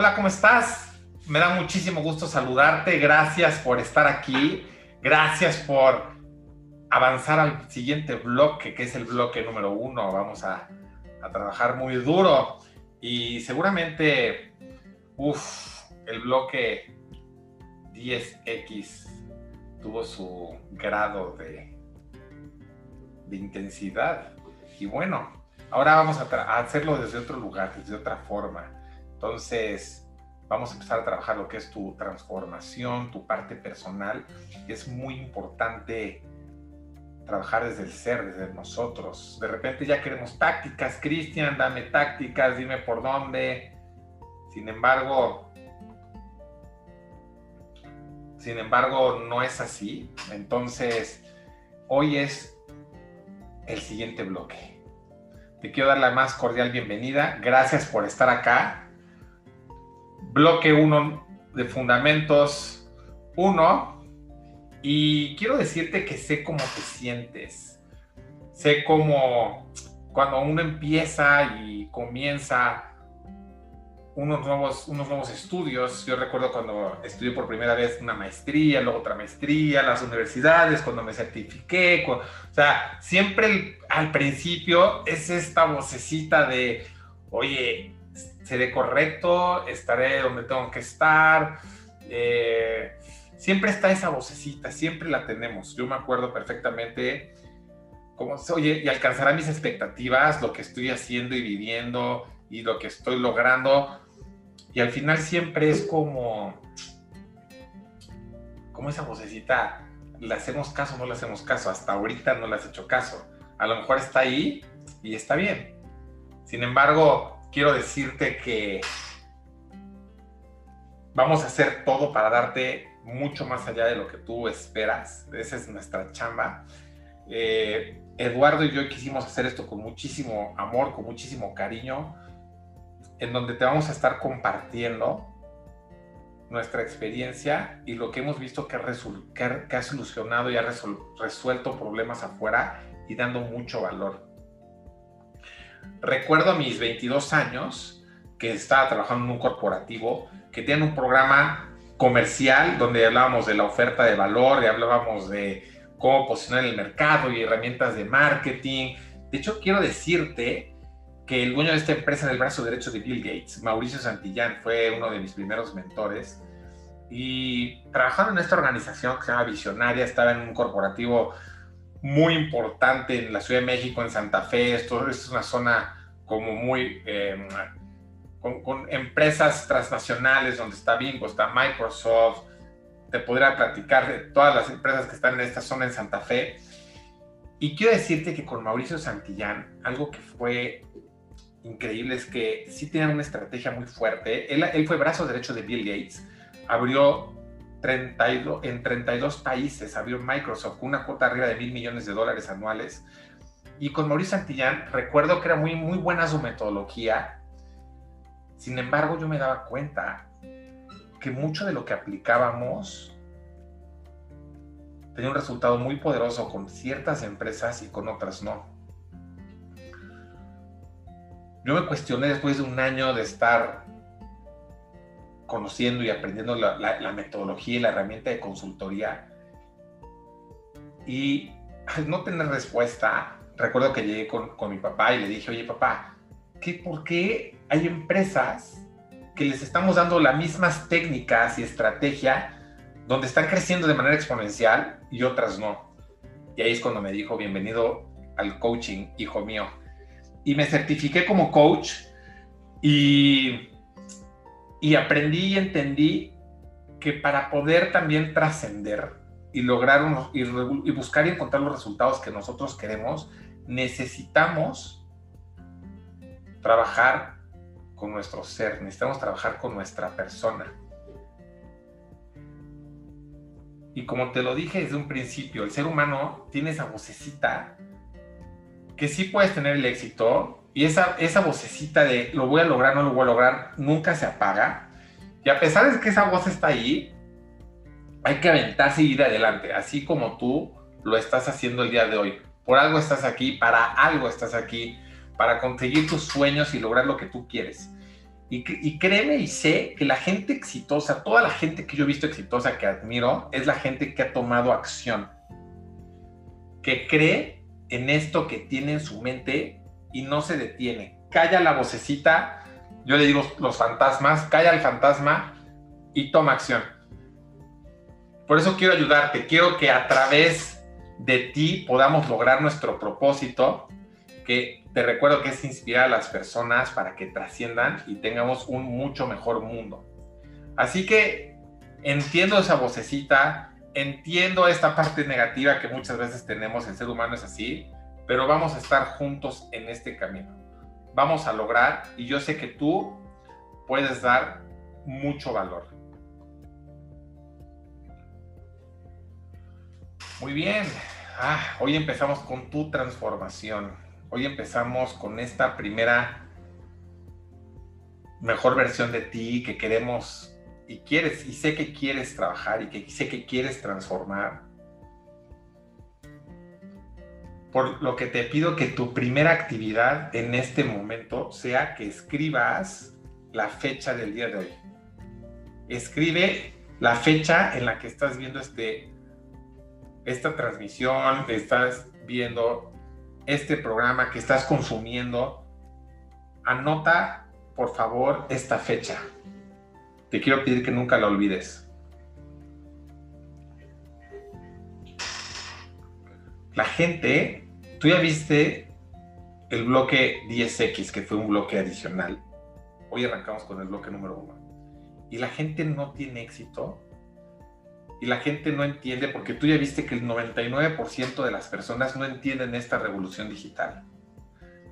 Hola, ¿cómo estás? Me da muchísimo gusto saludarte. Gracias por estar aquí. Gracias por avanzar al siguiente bloque, que es el bloque número uno. Vamos a, trabajar muy duro y seguramente, uff, el bloque 10X tuvo su grado de intensidad. Y bueno, ahora vamos a, hacerlo desde otro lugar, desde otra forma. Entonces, vamos a empezar a trabajar lo que es tu transformación, tu parte personal. Es muy importante trabajar desde el ser, desde nosotros. De repente ya queremos tácticas, Cristian, dame tácticas, dime por dónde. Sin embargo, sin embargo, no es así. Entonces, hoy es el siguiente bloque. Te quiero dar la más cordial bienvenida. Gracias por estar acá. Bloque 1 de Fundamentos 1. Y quiero decirte que sé cómo te sientes. Sé cómo cuando uno empieza y comienza unos nuevos, unos nuevos estudios. Yo recuerdo cuando estudié por primera vez una maestría, luego otra maestría, las universidades, cuando me certifiqué. o sea, siempre al principio es esta vocecita de, oye, seré correcto, estaré donde tengo que estar. Eh, siempre está esa vocecita, siempre la tenemos. Yo me acuerdo perfectamente cómo, oye, y alcanzará mis expectativas, lo que estoy haciendo y viviendo y lo que estoy logrando y al final siempre es como, como esa vocecita, ¿le hacemos caso o no le hacemos caso? Hasta ahorita no le has hecho caso. A lo mejor está ahí y está bien. Sin embargo, quiero decirte que vamos a hacer todo para darte mucho más allá de lo que tú esperas. Esa es nuestra chamba. Eh, Eduardo y yo quisimos hacer esto con muchísimo amor, con muchísimo cariño en donde te vamos a estar compartiendo nuestra experiencia y lo que hemos visto que, que ha solucionado y ha resuelto problemas afuera y dando mucho valor. Recuerdo a mis 22 años que estaba trabajando en un corporativo que tiene un programa comercial donde hablábamos de la oferta de valor y hablábamos de cómo posicionar el mercado y herramientas de marketing. De hecho, quiero decirte que el dueño de esta empresa del brazo derecho de Bill Gates, Mauricio Santillán, fue uno de mis primeros mentores. Y trabajando en esta organización que se llama Visionaria, estaba en un corporativo muy importante en la Ciudad de México, en Santa Fe. Esto, es una zona como muy... Em, con, empresas transnacionales donde está Bingo, está Microsoft. Te podría platicar de todas las empresas que están en esta zona en Santa Fe. Y quiero decirte que con Mauricio Santillán, algo que fue increíble es que sí tienen una estrategia muy fuerte. Él, él fue brazo derecho de Bill Gates, abrió 32, en 32 países, abrió Microsoft con una cuota arriba de mil millones de dólares anuales. Y con Mauricio Santillán, recuerdo que era muy, muy buena su metodología. Sin embargo, yo me daba cuenta que mucho de lo que aplicábamos tenía un resultado muy poderoso con ciertas empresas y con otras no yo me cuestioné después de un año de estar conociendo y aprendiendo la, metodología y la herramienta de consultoría y al no tener respuesta, recuerdo que llegué con, mi papá y le dije, oye papá, ¿qué, ¿por qué hay empresas que les estamos dando las mismas técnicas y estrategia donde están creciendo de manera exponencial y otras no? Y ahí es cuando me dijo, bienvenido al coaching, hijo mío y me certifiqué como coach y, y aprendí y entendí que para poder también trascender y lograr unos, y, buscar y encontrar los resultados que nosotros queremos, necesitamos trabajar con nuestro ser, necesitamos trabajar con nuestra persona. Y como te lo dije desde un principio, el ser humano tiene esa vocecita que sí puedes tener el éxito y esa, esa vocecita de lo voy a lograr, no lo voy a lograr, nunca se apaga. Y a pesar de que esa voz está ahí, hay que aventarse y ir adelante, así como tú lo estás haciendo el día de hoy. Por algo estás aquí, para algo estás aquí, para conseguir tus sueños y lograr lo que tú quieres. Y, créeme y sé que la gente exitosa, toda la gente que yo he visto exitosa, que admiro, es la gente que ha tomado acción, que cree en esto que tiene en su mente y no se detiene. Calla la vocecita, yo le digo los fantasmas, calla el fantasma y toma acción. Por eso quiero ayudarte, quiero que a través de ti podamos lograr nuestro propósito, que te recuerdo que es inspirar a las personas para que trasciendan y tengamos un mucho mejor mundo. Así que entiendo esa vocecita, entiendo esta parte negativa que muchas veces tenemos, el ser humano es así, pero vamos a estar juntos en este camino. Vamos a lograr y yo sé que tú puedes dar mucho valor. Muy bien. Ah, hoy empezamos con tu transformación. Hoy empezamos con esta primera mejor versión de ti que queremos y quieres y sé que quieres trabajar y que sé que quieres transformar. Por lo que te pido que tu primera actividad en este momento sea que escribas la fecha del día de hoy. Escribe la fecha en la que estás viendo este esta transmisión, estás viendo este programa que estás consumiendo, anota por favor esta fecha. Te quiero pedir que nunca la olvides. La gente, tú ya viste el bloque 10X, que fue un bloque adicional. Hoy arrancamos con el bloque número uno. Y la gente no tiene éxito y la gente no entiende, porque tú ya viste que el 99% de las personas no entienden esta revolución digital.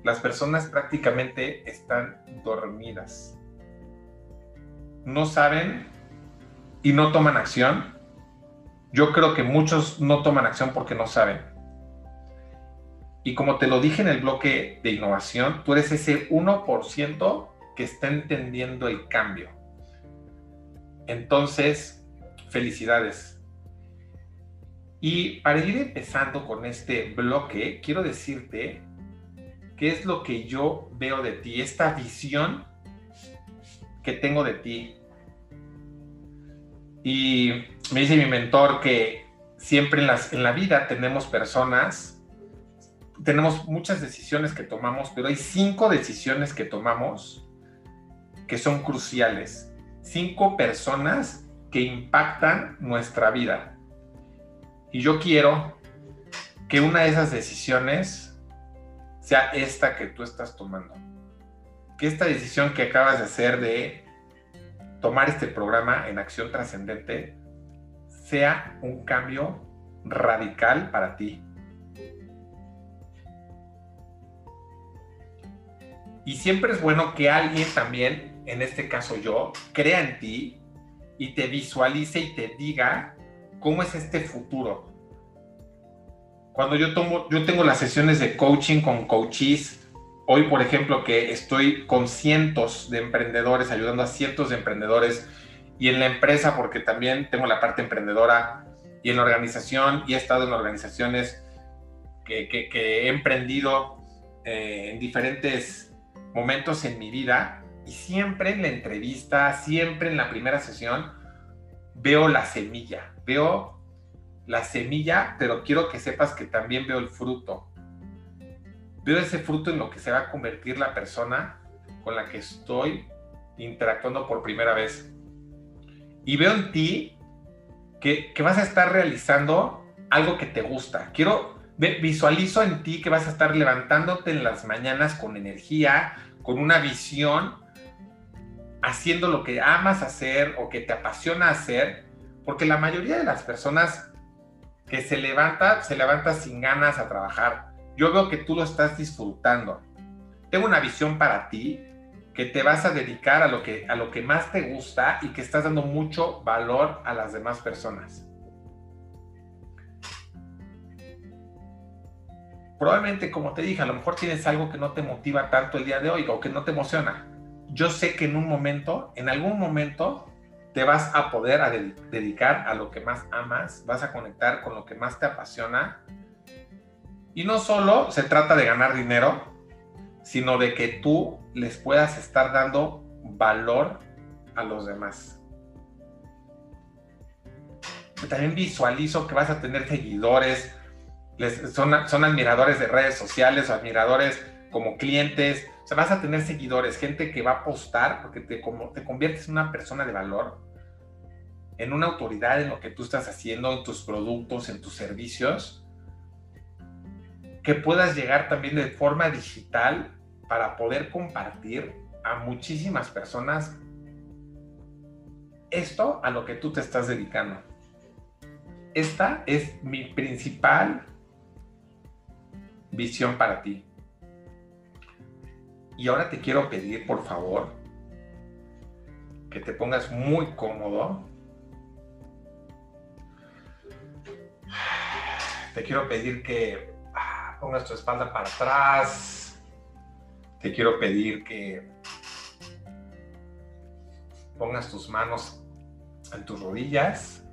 Las personas prácticamente están dormidas. No saben y no toman acción. Yo creo que muchos no toman acción porque no saben. Y como te lo dije en el bloque de innovación, tú eres ese 1% que está entendiendo el cambio. Entonces, Felicidades. Y para ir empezando con este bloque, quiero decirte qué es lo que yo veo de ti, esta visión que tengo de ti. Y me dice mi mentor que siempre en, las, en la vida tenemos personas, tenemos muchas decisiones que tomamos, pero hay cinco decisiones que tomamos que son cruciales. Cinco personas que impactan nuestra vida. Y yo quiero que una de esas decisiones sea esta que tú estás tomando. Que esta decisión que acabas de hacer de tomar este programa en acción trascendente sea un cambio radical para ti. Y siempre es bueno que alguien también, en este caso yo, crea en ti y te visualice y te diga cómo es este futuro. Cuando yo tomo, yo tengo las sesiones de coaching con coaches, hoy por ejemplo que estoy con cientos de emprendedores, ayudando a cientos de emprendedores y en la empresa porque también tengo la parte emprendedora y en la organización y he estado en organizaciones que, he emprendido eh, en diferentes momentos en mi vida y siempre en la entrevista, siempre en la primera sesión, veo la semilla, veo la semilla, pero quiero que sepas que también veo el fruto. Veo ese fruto en lo que se va a convertir la persona con la que estoy interactuando por primera vez. Y veo en ti que, que vas a estar realizando algo que te gusta. Quiero, visualizo en ti que vas a estar levantándote en las mañanas con energía, con una visión haciendo lo que amas hacer o que te apasiona hacer, porque la mayoría de las personas que se levanta, se levanta sin ganas a trabajar. Yo veo que tú lo estás disfrutando. Tengo una visión para ti que te vas a dedicar a lo que, a lo que más te gusta y que estás dando mucho valor a las demás personas. Probablemente, como te dije, a lo mejor tienes algo que no te motiva tanto el día de hoy o que no te emociona yo sé que en un momento, en algún momento, te vas a poder dedicar a lo que más amas, vas a conectar con lo que más te apasiona. Y no solo se trata de ganar dinero, sino de que tú les puedas estar dando valor a los demás. También visualizo que vas a tener seguidores, son, son admiradores de redes sociales admiradores como clientes. O sea, vas a tener seguidores, gente que va a apostar porque te, como, te conviertes en una persona de valor, en una autoridad en lo que tú estás haciendo, en tus productos, en tus servicios, que puedas llegar también de forma digital para poder compartir a muchísimas personas esto a lo que tú te estás dedicando. Esta es mi principal visión para ti. Y ahora te quiero pedir, por favor, que te pongas muy cómodo. Te quiero pedir que ah, pongas tu espalda para atrás. Te quiero pedir que pongas tus manos en tus rodillas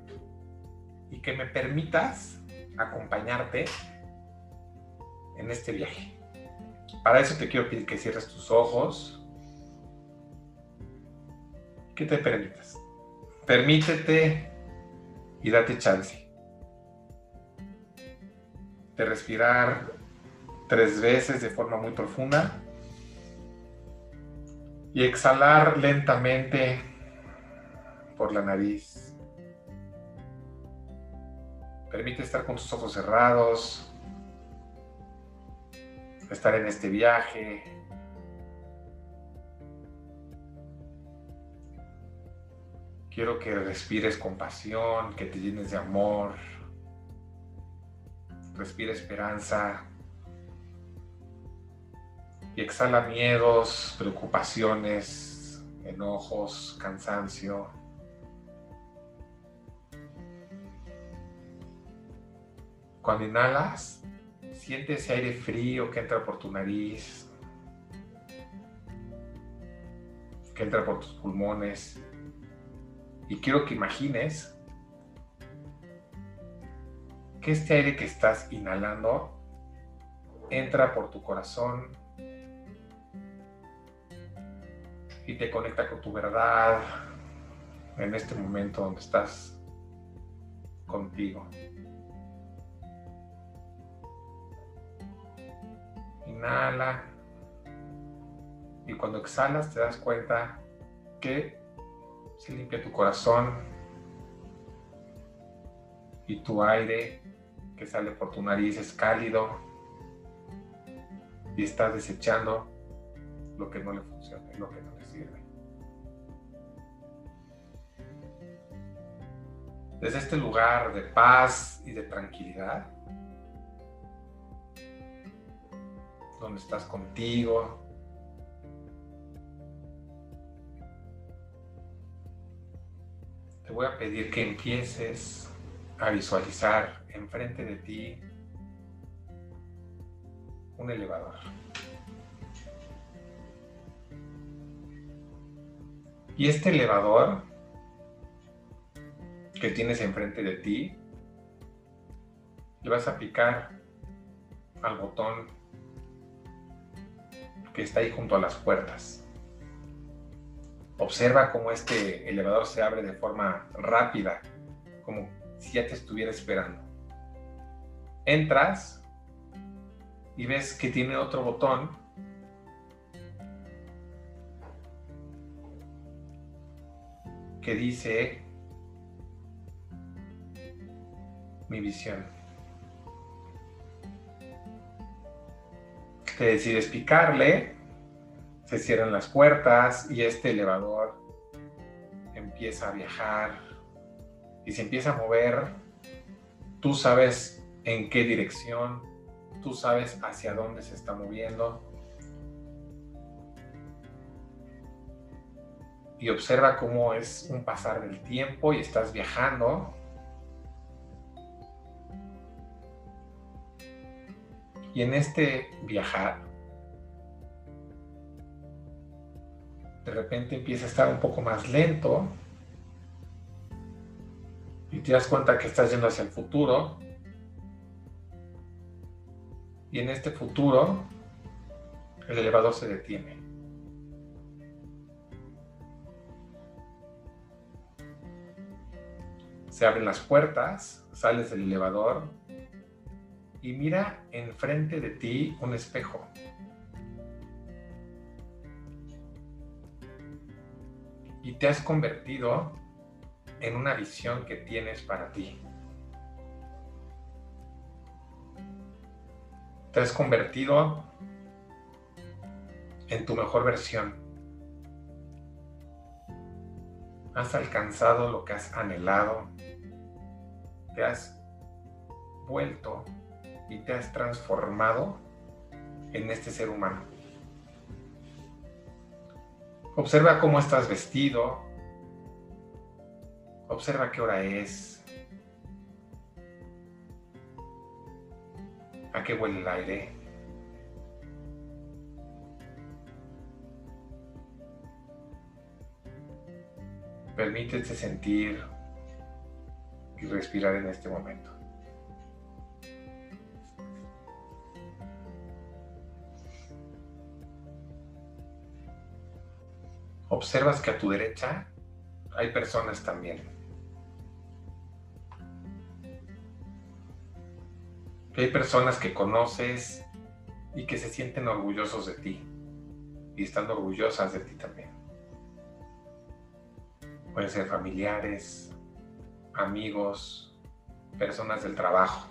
y que me permitas acompañarte en este viaje. Para eso te quiero pedir que cierres tus ojos, que te permitas. Permítete y date chance de respirar tres veces de forma muy profunda y exhalar lentamente por la nariz. Permite estar con tus ojos cerrados, estar en este viaje. Quiero que respires compasión, que te llenes de amor. Respira esperanza. Y exhala miedos, preocupaciones, enojos, cansancio. Cuando inhalas, siente ese aire frío que entra por tu nariz, que entra por tus pulmones. Y quiero que imagines que este aire que estás inhalando entra por tu corazón y te conecta con tu verdad en este momento donde estás contigo. Inhala. Y cuando exhalas te das cuenta que se limpia tu corazón y tu aire que sale por tu nariz es cálido y estás desechando lo que no le funciona lo que no le sirve. Desde este lugar de paz y de tranquilidad, donde estás contigo. Te voy a pedir que empieces a visualizar enfrente de ti un elevador. Y este elevador que tienes enfrente de ti, le vas a picar al botón que está ahí junto a las puertas. Observa cómo este elevador se abre de forma rápida, como si ya te estuviera esperando. Entras y ves que tiene otro botón que dice mi visión. Te decides picarle, se cierran las puertas y este elevador empieza a viajar y se empieza a mover. Tú sabes en qué dirección, tú sabes hacia dónde se está moviendo. Y observa cómo es un pasar del tiempo y estás viajando Y en este viajar, de repente empieza a estar un poco más lento y te das cuenta que estás yendo hacia el futuro. Y en este futuro, el elevador se detiene. Se abren las puertas, sales del elevador y mira enfrente de ti un espejo. Y te has convertido en una visión que tienes para ti. Te has convertido en tu mejor versión. Has alcanzado lo que has anhelado. Te has vuelto y te has transformado en este ser humano. Observa cómo estás vestido. Observa qué hora es. A qué huele el aire. Permítete sentir y respirar en este momento. Observas que a tu derecha hay personas también. Que hay personas que conoces y que se sienten orgullosos de ti y están orgullosas de ti también. Pueden ser familiares, amigos, personas del trabajo.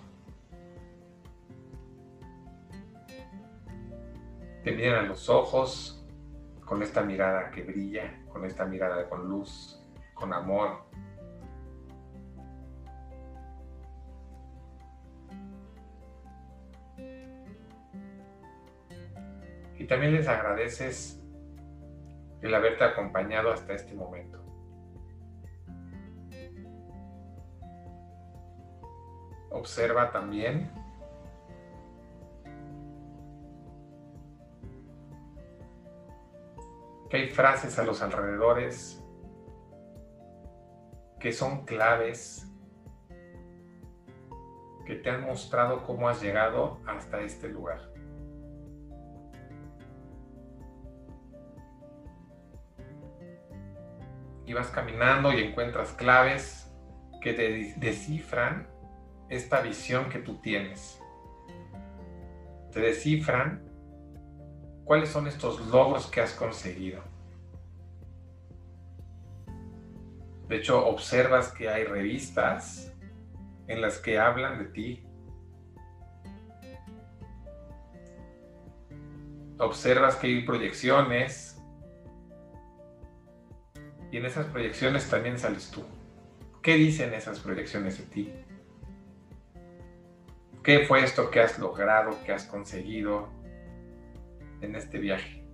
Te miran a los ojos con esta mirada que brilla, con esta mirada con luz, con amor. Y también les agradeces el haberte acompañado hasta este momento. Observa también hay frases a los alrededores que son claves, que te han mostrado cómo has llegado hasta este lugar. Y vas caminando y encuentras claves que te descifran esta visión que tú tienes. Te descifran cuáles son estos logros que has conseguido. De hecho, observas que hay revistas en las que hablan de ti. Observas que hay proyecciones y en esas proyecciones también sales tú. ¿Qué dicen esas proyecciones de ti? ¿Qué fue esto que has logrado, que has conseguido? En este viaje.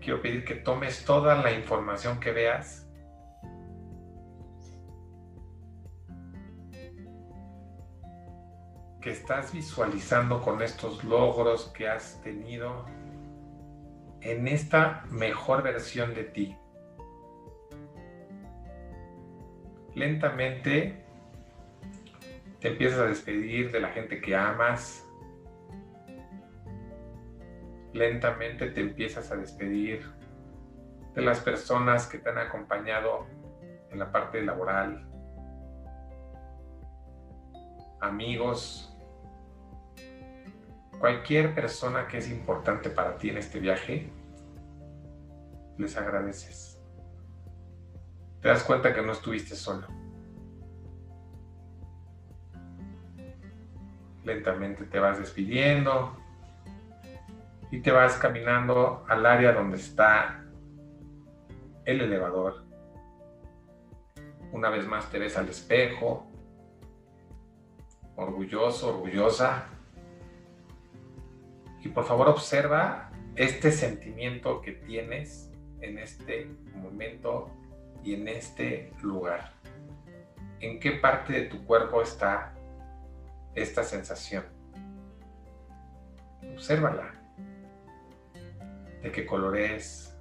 Quiero pedir que tomes toda la información que veas que estás visualizando con estos logros que has tenido en esta mejor versión de ti. Lentamente te empiezas a despedir de la gente que amas. Lentamente te empiezas a despedir de las personas que te han acompañado en la parte laboral, amigos, cualquier persona que es importante para ti en este viaje, les agradeces. Te das cuenta que no estuviste solo. Lentamente te vas despidiendo y te vas caminando al área donde está el elevador. Una vez más te ves al espejo, orgulloso, orgullosa y por favor observa este sentimiento que tienes en este momento y en este lugar. ¿En qué parte de tu cuerpo está esta sensación? Obsérvala. ¿De qué color es?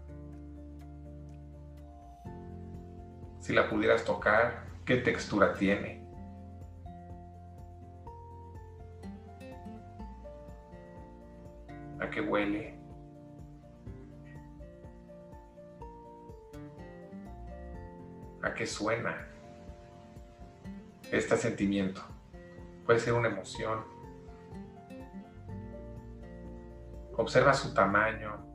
Si la pudieras tocar, ¿qué textura tiene? Duele. ¿A qué suena este sentimiento? Puede ser una emoción. Observa su tamaño.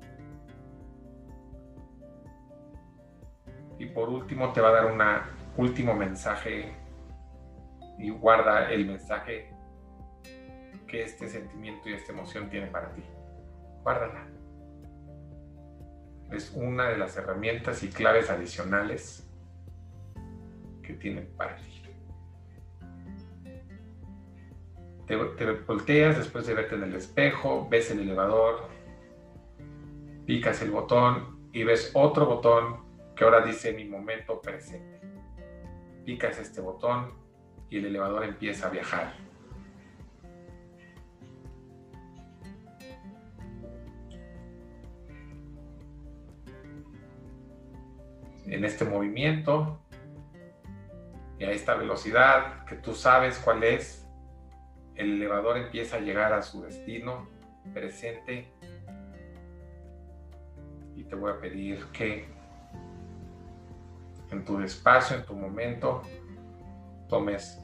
Y por último te va a dar un último mensaje y guarda el mensaje que este sentimiento y esta emoción tiene para ti. Guárdala. Es una de las herramientas y claves adicionales que tienen para ti. Te, te, volteas después de verte en el espejo, ves el elevador, picas el botón y ves otro botón que ahora dice mi momento presente. Picas este botón y el elevador empieza a viajar. En este movimiento. Y a esta velocidad que tú sabes cuál es, el elevador empieza a llegar a su destino presente. Y te voy a pedir que en tu despacio, en tu momento, tomes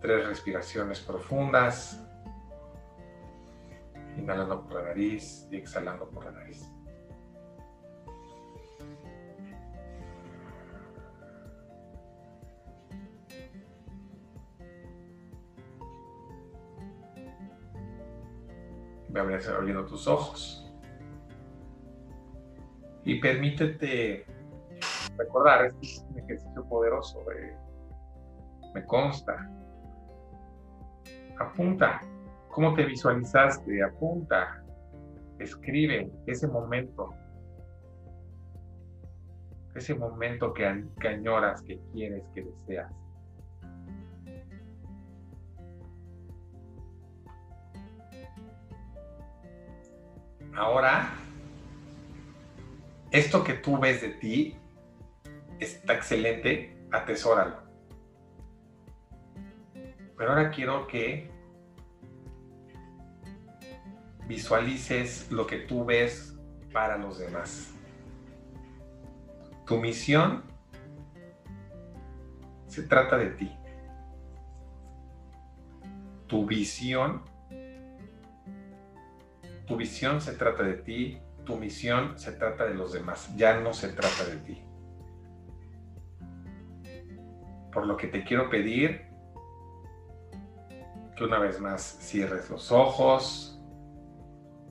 tres respiraciones profundas, inhalando por la nariz y exhalando por la nariz. Ve abriendo tus ojos. Y permítete recordar, este es un ejercicio poderoso, me consta. Apunta, ¿cómo te visualizaste? Apunta, escribe ese momento, ese momento que, que añoras, que quieres, que deseas. Ahora, esto que tú ves de ti está excelente, atesóralo. Pero ahora quiero que visualices lo que tú ves para los demás. Tu misión se trata de ti. Tu visión, tu visión se trata de ti, tu misión se trata de los demás, ya no se trata de ti. Por lo que te quiero pedir que una vez más cierres los ojos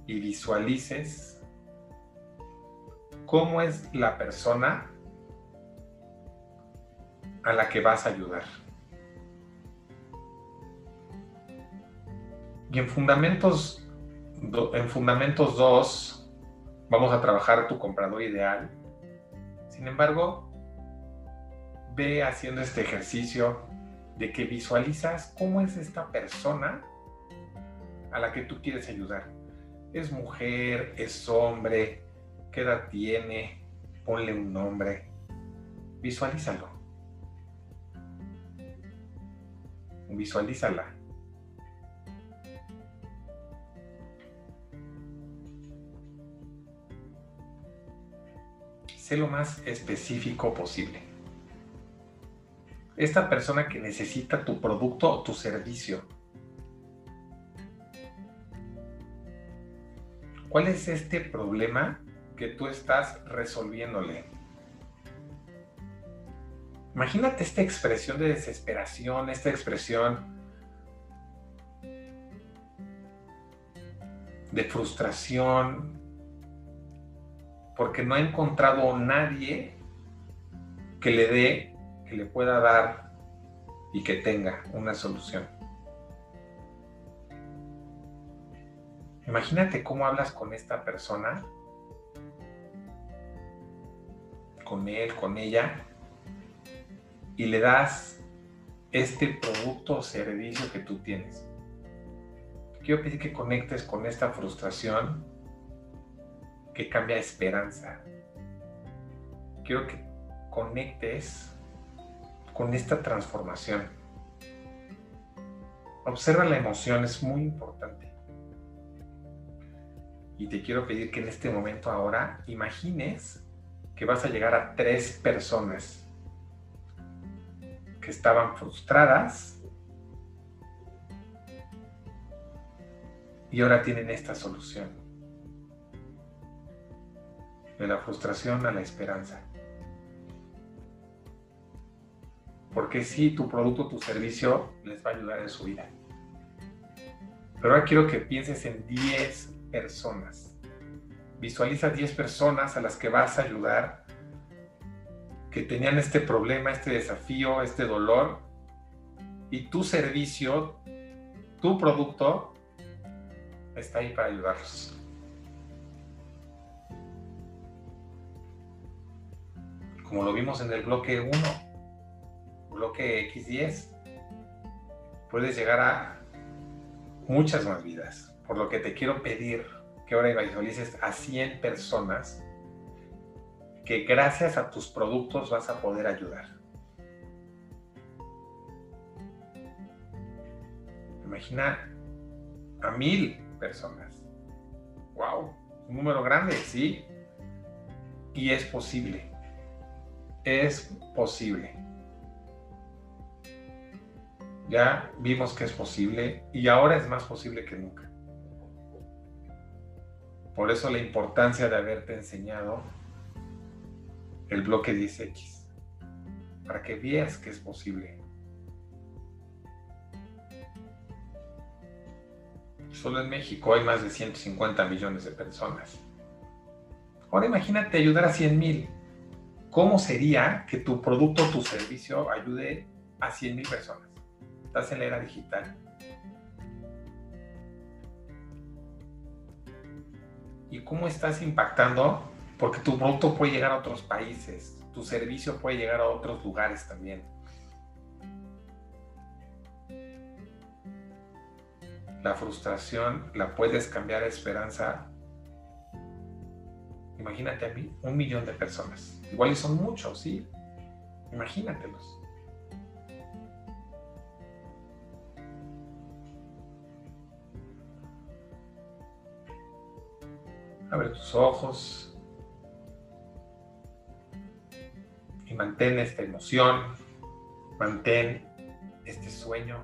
y visualices cómo es la persona a la que vas a ayudar. Y en Fundamentos, en Fundamentos 2 vamos a trabajar tu comprador ideal. Sin embargo, ve haciendo este ejercicio de que visualizas cómo es esta persona a la que tú quieres ayudar. Es mujer, es hombre, qué edad tiene, ponle un nombre, visualízalo. Visualízala. Sé lo más específico posible esta persona que necesita tu producto o tu servicio. ¿Cuál es este problema que tú estás resolviéndole? Imagínate esta expresión de desesperación, esta expresión de frustración, porque no ha encontrado nadie que le dé le pueda dar y que tenga una solución. Imagínate cómo hablas con esta persona, con él, con ella, y le das este producto o servicio que tú tienes. Quiero pedir que conectes con esta frustración que cambia esperanza. Quiero que conectes con esta transformación. Observa la emoción, es muy importante. y te quiero pedir que en este momento ahora imagines que vas a llegar a tres personas que estaban frustradas y ahora tienen esta solución. De la frustración a la esperanza. Porque si tu producto, tu servicio les va a ayudar en su vida. Pero ahora quiero que pienses en 10 personas. Visualiza 10 personas a las que vas a ayudar que tenían este problema, este desafío, este dolor. Y tu servicio, tu producto, está ahí para ayudarlos. Como lo vimos en el bloque 1, bloque X10, puedes llegar a muchas más vidas. Por lo que te quiero pedir que ahora visualices a 100 personas que gracias a tus productos vas a poder ayudar. Imagina a mil personas. ¡Wow! Un número grande, ¿sí? Y es posible. Es posible. Ya vimos que es posible y ahora es más posible que nunca. Por eso la importancia de haberte enseñado el bloque 10X, para que veas que es posible. Solo en México hay más de 150 millones de personas. Ahora imagínate ayudar a 100 mil. ¿Cómo sería que tu producto o tu servicio ayude a 100 mil personas? Estás en la era digital. ¿Y cómo estás impactando? Porque tu producto puede llegar a otros países, tu servicio puede llegar a otros lugares también. la frustración la puedes cambiar a esperanza. Imagínate a mí, un millón de personas. Igual son muchos, ¿sí? Imagínatelos. Abre tus ojos y mantén esta emoción, mantén este sueño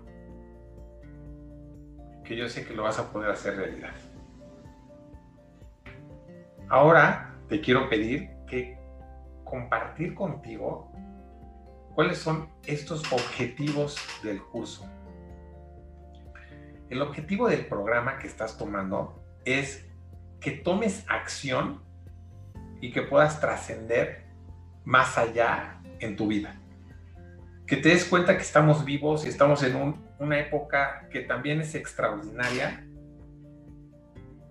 que yo sé que lo vas a poder hacer realidad. Ahora te quiero pedir que compartir contigo cuáles son estos objetivos del curso. El objetivo del programa que estás tomando es que tomes acción y que puedas trascender más allá en tu vida que te des cuenta que estamos vivos y estamos en una época que también es extraordinaria.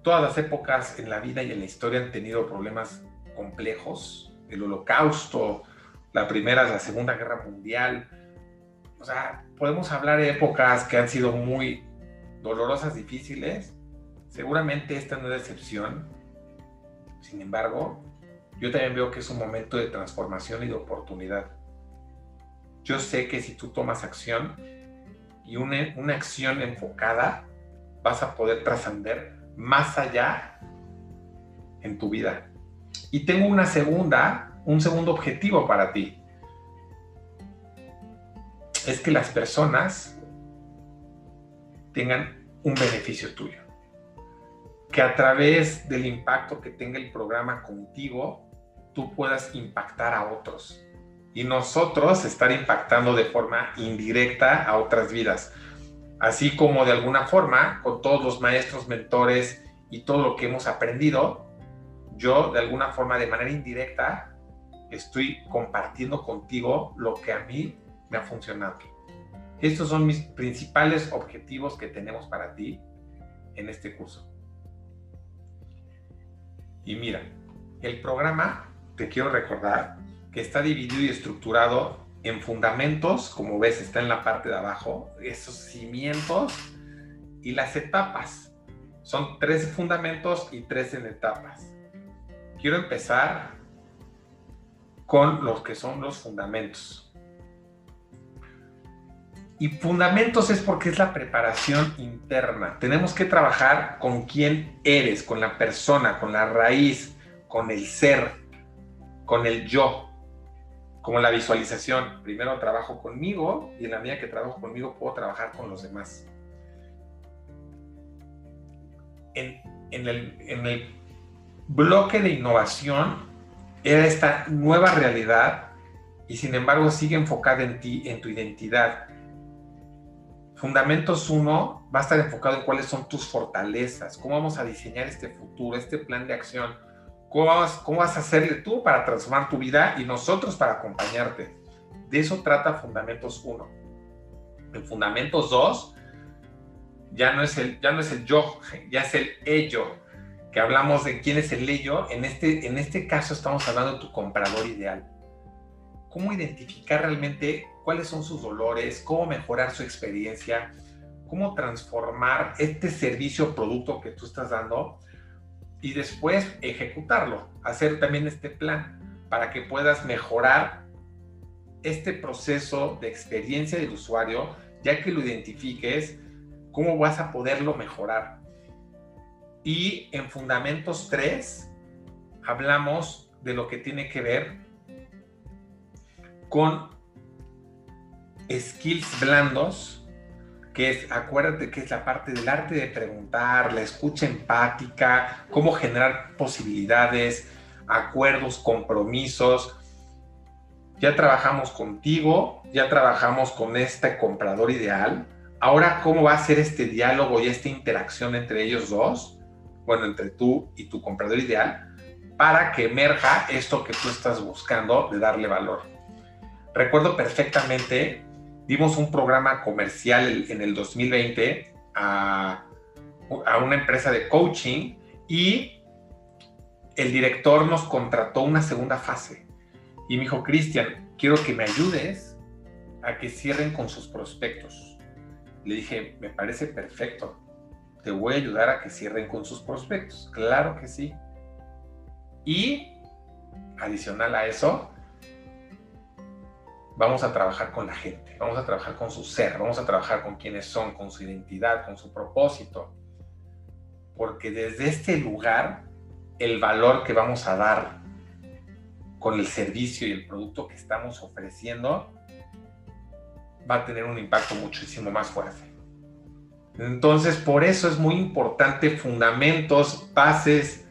Todas las épocas en la vida y en la historia han tenido problemas complejos. El holocausto, la primera, la segunda guerra mundial. O sea, podemos hablar de épocas que han sido muy dolorosas, difíciles. Seguramente esta no es excepción. Sin embargo, yo también veo que es un momento de transformación y de oportunidad yo sé que si tú tomas acción y una, una acción enfocada, vas a poder trascender más allá en tu vida. Y tengo una segunda, un segundo objetivo para ti. Es que las personas tengan un beneficio tuyo. Que a través del impacto que tenga el programa contigo, tú puedas impactar a otros y nosotros estar impactando de forma indirecta a otras vidas. Así como de alguna forma, con todos los maestros, mentores y todo lo que hemos aprendido, yo de alguna forma, de manera indirecta, estoy compartiendo contigo lo que a mí me ha funcionado. Estos son mis principales objetivos que tenemos para ti en este curso. Y mira, el programa, te quiero recordar, que está dividido y estructurado en fundamentos, como ves está en la parte de abajo, esos cimientos y las etapas. Son tres fundamentos y tres en etapas. Quiero empezar con los que son los fundamentos. Y fundamentos es porque es la preparación interna. Tenemos que trabajar con quién eres, con la persona, con la raíz, con el ser, con el yo, como la visualización. Primero trabajo conmigo y en la medida que trabajo conmigo puedo trabajar con los demás. En, el, bloque de innovación era esta nueva realidad y sin embargo sigue enfocada en ti, en tu identidad. Fundamentos 1 va a estar enfocado en cuáles son tus fortalezas, cómo vamos a diseñar este futuro, este plan de acción, cómo vas, cómo vas a hacerle tú para transformar tu vida y nosotros para acompañarte. De eso trata Fundamentos 1. En Fundamentos 2 ya no es el, ya no es el yo, ya es el ello, que hablamos de quién es el ello. En este, en este caso estamos hablando de tu comprador ideal cómo identificar realmente cuáles son sus dolores, cómo mejorar su experiencia, cómo transformar este servicio o producto que tú estás dando y después ejecutarlo, hacer también este plan para que puedas mejorar este proceso de experiencia del usuario, ya que lo identifiques, cómo vas a poderlo mejorar. Y en Fundamentos 3 hablamos de lo que tiene que ver con skills blandos, que es, acuérdate que es la parte del arte de preguntar, la escucha empática, cómo generar posibilidades, acuerdos, compromisos. Ya trabajamos contigo, ya trabajamos con este comprador ideal. Ahora, ¿cómo va a ser este diálogo y esta interacción entre ellos dos? Bueno, entre tú y tu comprador ideal, para que emerja esto que tú estás buscando de darle valor recuerdo perfectamente, dimos un programa comercial en el 2020 a, a una empresa de coaching y el director nos contrató una segunda fase. Y me dijo, Cristian, quiero que me ayudes a que cierren con sus prospectos. Le dije, me parece perfecto. Te voy a ayudar a que cierren con sus prospectos. Claro que sí. Y adicional a eso, vamos a trabajar con la gente, vamos a trabajar con su ser, vamos a trabajar con quienes son, con su identidad, con su propósito. Porque desde este lugar, el valor que vamos a dar con el servicio y el producto que estamos ofreciendo va a tener un impacto muchísimo más fuerte. Entonces, por eso es muy importante fundamentos, bases,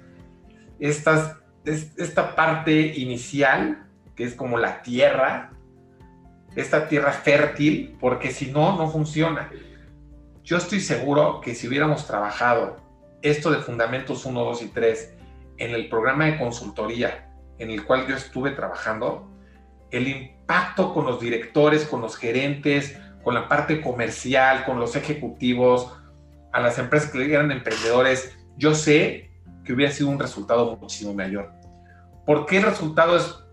estas, esta parte inicial, que es como la tierra, esta tierra fértil, porque si no, no funciona. Yo estoy seguro que si hubiéramos trabajado esto de Fundamentos 1, 2 y 3 en el programa de consultoría en el cual yo estuve trabajando, el impacto con los directores, con los gerentes, con la parte comercial, con los ejecutivos, a las empresas que eran emprendedores, yo sé que hubiera sido un resultado muchísimo mayor. ¿Por qué el resultado es,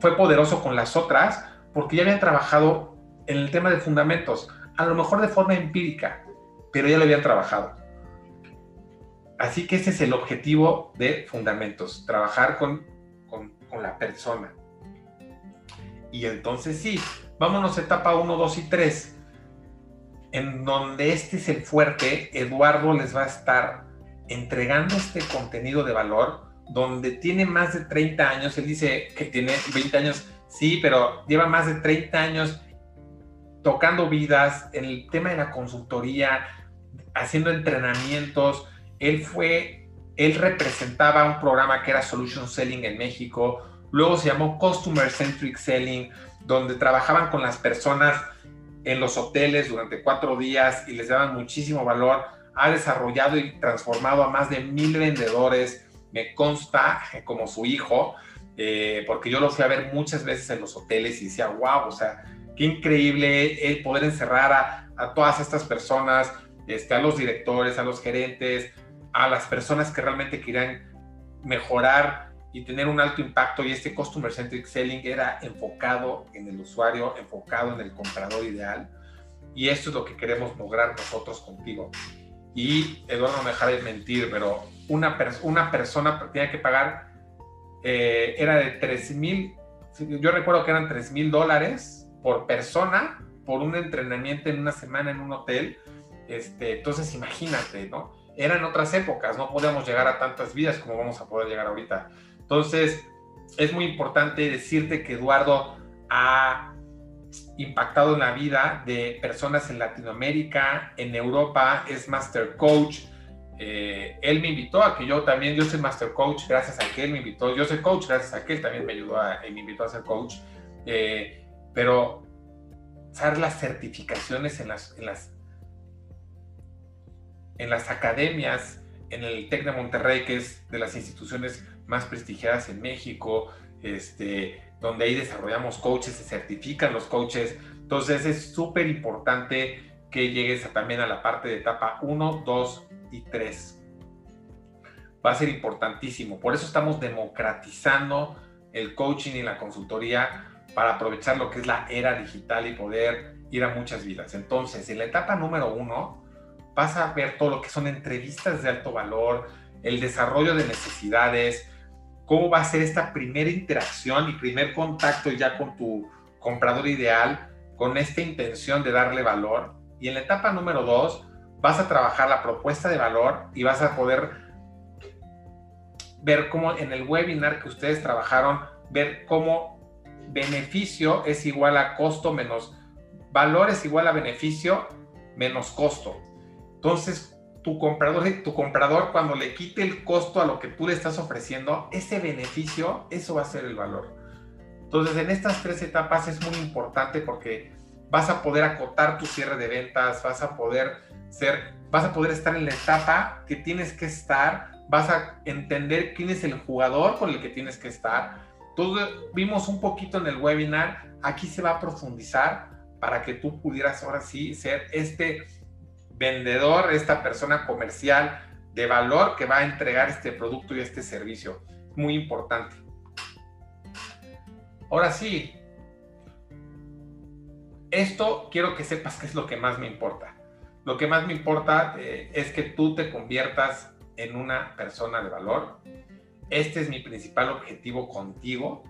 fue poderoso con las otras? Porque ya habían trabajado en el tema de fundamentos, a lo mejor de forma empírica, pero ya lo habían trabajado. Así que ese es el objetivo de fundamentos, trabajar con, con, la persona. Y entonces sí, vámonos a etapa 1, 2 y 3, en donde este es el fuerte, Eduardo les va a estar entregando este contenido de valor, donde tiene más de 30 años, él dice que tiene 20 años Sí, pero lleva más de 30 años tocando vidas en el tema de la consultoría, haciendo entrenamientos. Él fue, él representaba un programa que era Solution Selling en México. Luego se llamó Customer Centric Selling, donde trabajaban con las personas en los hoteles durante cuatro días y les daban muchísimo valor. Ha desarrollado y transformado a más de mil vendedores, me consta, como su hijo. Eh, porque yo lo fui a ver muchas veces en los hoteles y decía, wow, o sea, qué increíble el poder encerrar a, a todas estas personas, este, a los directores, a los gerentes, a las personas que realmente querían mejorar y tener un alto impacto y este Customer Centric Selling era enfocado en el usuario, enfocado en el comprador ideal y esto es lo que queremos lograr nosotros contigo. Y Eduardo no me dejará de mentir, pero una, una persona tiene que pagar eh, era de 3 mil, yo recuerdo que eran 3 mil dólares por persona por un entrenamiento en una semana en un hotel. Este, entonces imagínate, ¿no? Eran otras épocas, no podíamos llegar a tantas vidas como vamos a poder llegar ahorita. Entonces, es muy importante decirte que Eduardo ha impactado en la vida de personas en Latinoamérica, en Europa, es Master Coach. Eh, él me invitó a que yo también, yo soy Master Coach gracias a que él me invitó, yo soy coach gracias a que él también me ayudó a, me invitó a ser coach. Eh, pero saber las certificaciones en las, en las, en las academias, en el TEC de Monterrey, que es de las instituciones más prestigiadas en México, este, donde ahí desarrollamos coaches, se certifican los coaches. Entonces es súper importante que llegues también a la parte de etapa 1, 2 y 3. Va a ser importantísimo. Por eso estamos democratizando el coaching y la consultoría para aprovechar lo que es la era digital y poder ir a muchas vidas. Entonces, en la etapa número 1, vas a ver todo lo que son entrevistas de alto valor, el desarrollo de necesidades, cómo va a ser esta primera interacción y primer contacto ya con tu comprador ideal, con esta intención de darle valor. Y en la etapa número dos, vas a trabajar la propuesta de valor y vas a poder ver cómo en el webinar que ustedes trabajaron, ver cómo beneficio es igual a costo menos, valor es igual a beneficio menos costo. Entonces, tu comprador, tu comprador cuando le quite el costo a lo que tú le estás ofreciendo, ese beneficio, eso va a ser el valor. Entonces, en estas tres etapas es muy importante porque vas a poder acotar tu cierre de ventas, vas a poder ser, vas a poder estar en la etapa que tienes que estar, vas a entender quién es el jugador con el que tienes que estar. Todo vimos un poquito en el webinar, aquí se va a profundizar para que tú pudieras ahora sí ser este vendedor, esta persona comercial de valor que va a entregar este producto y este servicio. Muy importante. Ahora sí, esto quiero que sepas que es lo que más me importa. Lo que más me importa eh, es que tú te conviertas en una persona de valor. Este es mi principal objetivo contigo.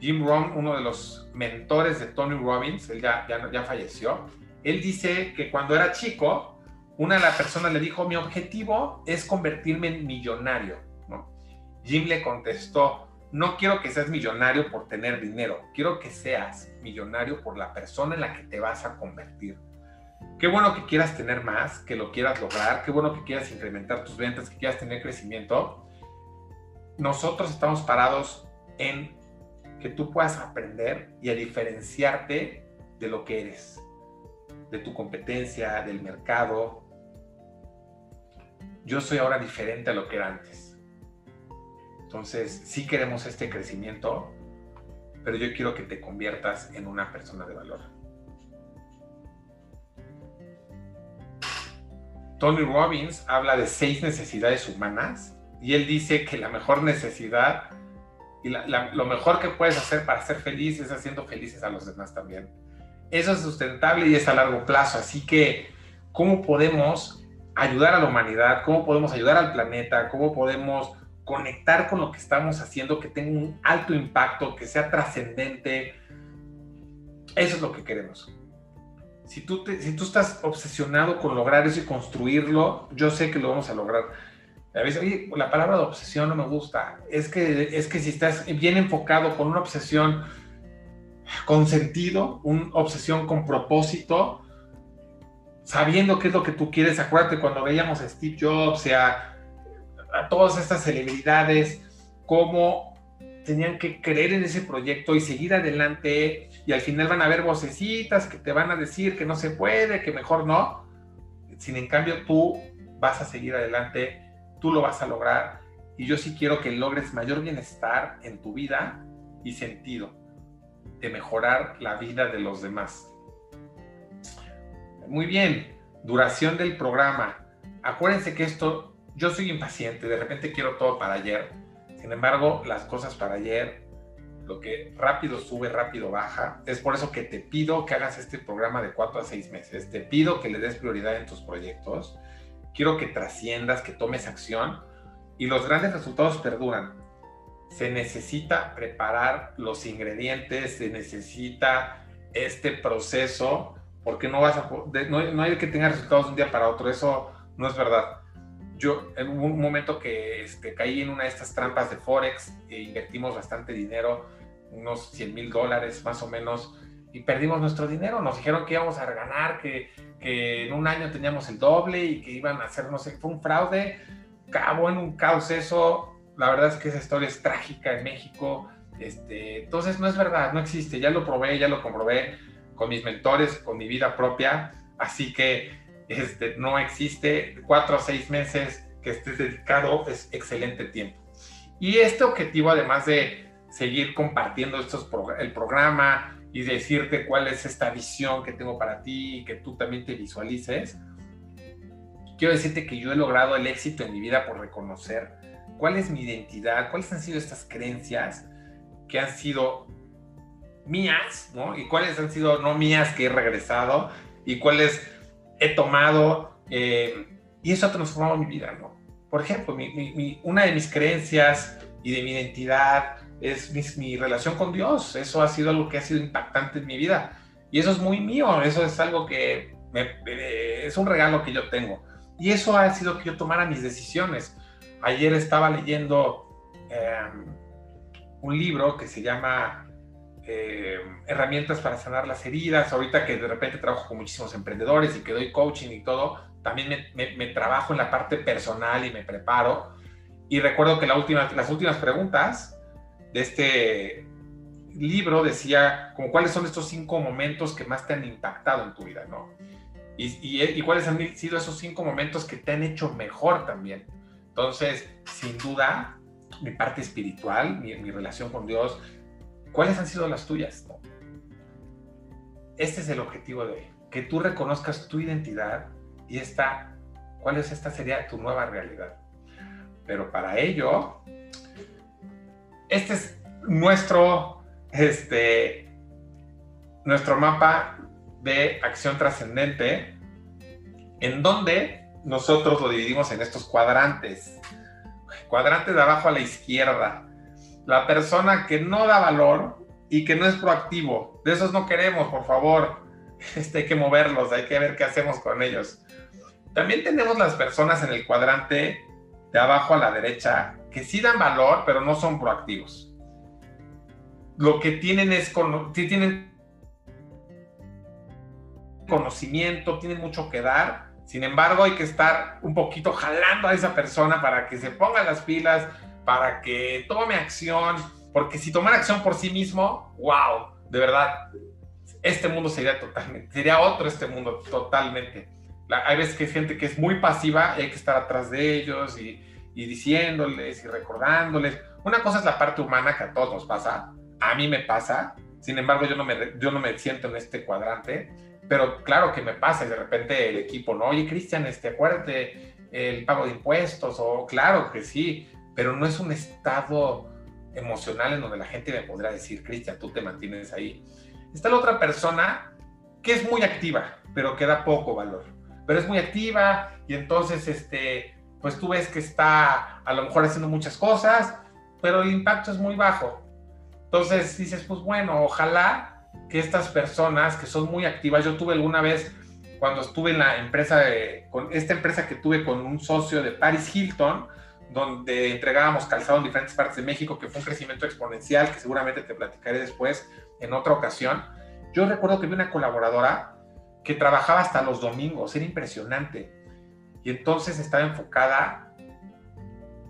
Jim Rohn, uno de los mentores de Tony Robbins, él ya, ya, ya falleció, él dice que cuando era chico, una de las personas le dijo, mi objetivo es convertirme en millonario. Jim le contestó, no quiero que seas millonario por tener dinero, quiero que seas millonario por la persona en la que te vas a convertir. Qué bueno que quieras tener más, que lo quieras lograr, qué bueno que quieras incrementar tus ventas, que quieras tener crecimiento. Nosotros estamos parados en que tú puedas aprender y a diferenciarte de lo que eres, de tu competencia, del mercado, yo soy ahora diferente a lo que era antes. Entonces, sí queremos este crecimiento, pero yo quiero que te conviertas en una persona de valor. Tony Robbins habla de seis necesidades humanas y él dice que la mejor necesidad y lo mejor que puedes hacer para ser feliz es haciendo felices a los demás también. Eso es sustentable y es a largo plazo, así que ¿cómo podemos ayudar a la humanidad, cómo podemos ayudar al planeta, cómo podemos conectar con lo que estamos haciendo, que tenga un alto impacto, que sea trascendente. Eso es lo que queremos. Si tú, si tú estás obsesionado con lograr eso y construirlo, yo sé que lo vamos a lograr. A veces, oye, la palabra de obsesión no me gusta. Es que, es que si estás bien enfocado con una obsesión con sentido, una obsesión con propósito, sabiendo qué es lo que tú quieres. Acuérdate cuando veíamos a Steve Jobs y a, todas estas celebridades, cómo tenían que creer en ese proyecto y seguir adelante y al final van a haber vocecitas que te van a decir que no se puede, que mejor no. Sin en cambio tú vas a seguir adelante, tú lo vas a lograr y yo sí quiero que logres mayor bienestar en tu vida y sentido de mejorar la vida de los demás. Muy bien, duración del programa. Acuérdense que esto, yo soy impaciente, de repente quiero todo para ayer. Sin embargo, las cosas para ayer, lo que rápido sube, rápido baja. Es por eso que te pido que hagas este programa de cuatro a seis meses. Te pido que le des prioridad en tus proyectos. Quiero que trasciendas, que tomes acción y los grandes resultados perduran. Se necesita preparar los ingredientes, se necesita este proceso porque no vas a, no, no hay que tener resultados de un día para otro, eso no es verdad. Yo en un momento que este, caí en una de estas trampas de Forex, e invertimos bastante dinero, unos 100 mil dólares más o menos, y perdimos nuestro dinero. Nos dijeron que íbamos a ganar, que, que en un año teníamos el doble y que iban a hacer, no sé, fue un fraude. Acabó en un caos eso. La verdad es que esa historia es trágica en México. Este, entonces no es verdad, no existe. Ya lo probé, ya lo comprobé con mis mentores, con mi vida propia. Así que este, no existe. Cuatro o seis meses que estés dedicado es excelente tiempo. Y este objetivo, además de seguir compartiendo estos el programa y decirte cuál es esta visión que tengo para ti y que tú también te visualices, quiero decirte que yo he logrado el éxito en mi vida por reconocer cuál es mi identidad, cuáles han sido estas creencias que han sido mías, ¿no? Y cuáles han sido no mías que he regresado y cuáles he tomado eh, y eso ha transformado mi vida, ¿no? Por ejemplo, una de mis creencias y de mi identidad es mi, relación con Dios. Eso ha sido algo que ha sido impactante en mi vida. Y eso es muy mío, eso es algo que es un regalo que yo tengo. Y eso ha sido que yo tomara mis decisiones. Ayer estaba leyendo em, un libro que se llama eh, herramientas para sanar las heridas. Ahorita que de repente trabajo con muchísimos emprendedores y que doy coaching y todo, también me, trabajo en la parte personal y me preparo. Y recuerdo que las últimas preguntas de este libro decía como cuáles son estos cinco momentos que más te han impactado en tu vida, ¿no? Y, y, cuáles han sido esos cinco momentos que te han hecho mejor también. Entonces, sin duda, mi parte espiritual, mi, mi relación con Dios, ¿Cuáles han sido las tuyas? Este es el objetivo de que tú reconozcas tu identidad y esta, cuál es esta sería tu nueva realidad. Pero para ello, este es nuestro, este, nuestro mapa de acción trascendente, en donde nosotros lo dividimos en estos cuadrantes. Cuadrante de abajo a la izquierda, la persona que no da valor y que no es proactivo. De esos no queremos, por favor. Este, hay que moverlos, hay que ver qué hacemos con ellos. También tenemos las personas en el cuadrante de abajo a la derecha que sí dan valor, pero no son proactivos. Lo que tienen es, tienen conocimiento, tienen mucho que dar. Sin embargo, hay que estar un poquito jalando a esa persona para que se ponga las pilas, para que tome acción, porque si tomara acción por sí mismo, wow, de verdad, este mundo sería totalmente, sería otro este mundo totalmente. hay veces que hay gente que es muy pasiva y hay que estar atrás de ellos y, y diciéndoles y recordándoles. Una cosa es la parte humana que a todos nos pasa, a mí me pasa, sin embargo yo no me, yo no me siento en este cuadrante, pero claro que me pasa y de repente el equipo, no, oye Cristian, este, acuérdate el pago de impuestos, o claro que sí, pero no es un estado emocional en donde la gente me podrá decir, Cristian, tú te mantienes ahí. Está la otra persona que es muy activa, pero que da poco valor. Pero es muy activa y entonces, este, pues tú ves que está a lo mejor haciendo muchas cosas, pero el impacto es muy bajo. Entonces dices, pues bueno, ojalá que estas personas que son muy activas, yo tuve alguna vez cuando estuve en la empresa, con esta empresa que tuve con un socio de Paris Hilton, donde entregábamos calzado en diferentes partes de México, que fue un crecimiento exponencial, que seguramente te platicaré después en otra ocasión. Yo recuerdo que vi una colaboradora que trabajaba hasta los domingos, era impresionante. Y entonces estaba enfocada,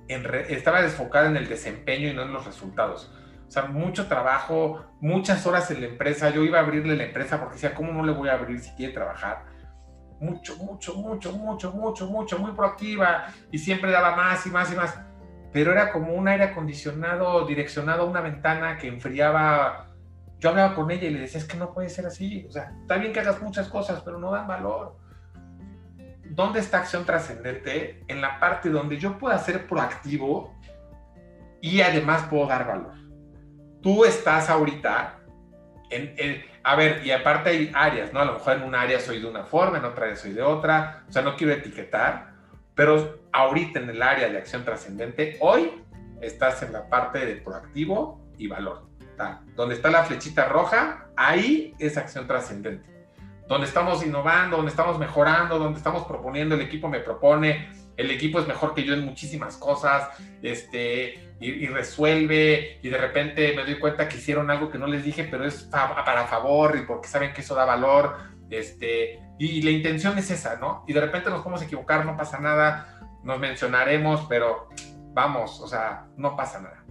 en estaba desfocada en el desempeño y no en los resultados. O sea, mucho trabajo, muchas horas en la empresa. Yo iba a abrirle la empresa porque decía, ¿cómo no le voy a abrir si quiere trabajar? mucho, mucho, mucho, mucho, mucho, mucho, muy proactiva y siempre daba más y más y más. Pero era como un aire acondicionado direccionado a una ventana que enfriaba. Yo hablaba con ella y le decía, es que no puede ser así. O sea, está bien que hagas muchas cosas, pero no dan valor. ¿Dónde está acción trascendente? En la parte donde yo pueda ser proactivo y además puedo dar valor. Tú estás ahorita en, en a ver, y aparte hay áreas, ¿no? A lo mejor en un área soy de una forma, en otra área soy de otra, o sea, no quiero etiquetar, pero ahorita en el área de acción trascendente, hoy estás en la parte de proactivo y valor. Donde está la flechita roja, ahí es acción trascendente. Donde estamos innovando, donde estamos mejorando, donde estamos proponiendo, el equipo me propone, el equipo es mejor que yo en muchísimas cosas, este, y, resuelve, y de repente me doy cuenta que hicieron algo que no les dije, pero es para favor y porque saben que eso da valor, este, y, la intención es esa, ¿no? Y de repente nos podemos equivocar, no pasa nada, nos mencionaremos, pero vamos, o sea, no pasa nada.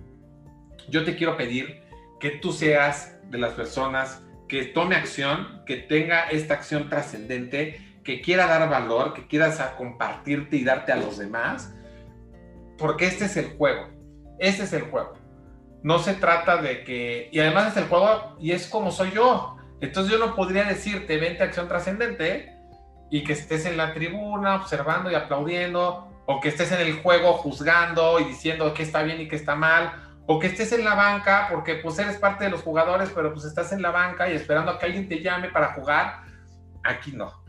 Yo te quiero pedir que tú seas de las personas que tome acción, que tenga esta acción trascendente, que quiera dar valor, que quieras compartirte y darte a los demás, porque este es el juego, este es el juego. No se trata de que, y además es el juego y es como soy yo. Entonces yo no podría decirte, vente acción trascendente y que estés en la tribuna observando y aplaudiendo, o que estés en el juego juzgando y diciendo qué está bien y qué está mal, o que estés en la banca porque pues eres parte de los jugadores, pero pues estás en la banca y esperando a que alguien te llame para jugar. Aquí no.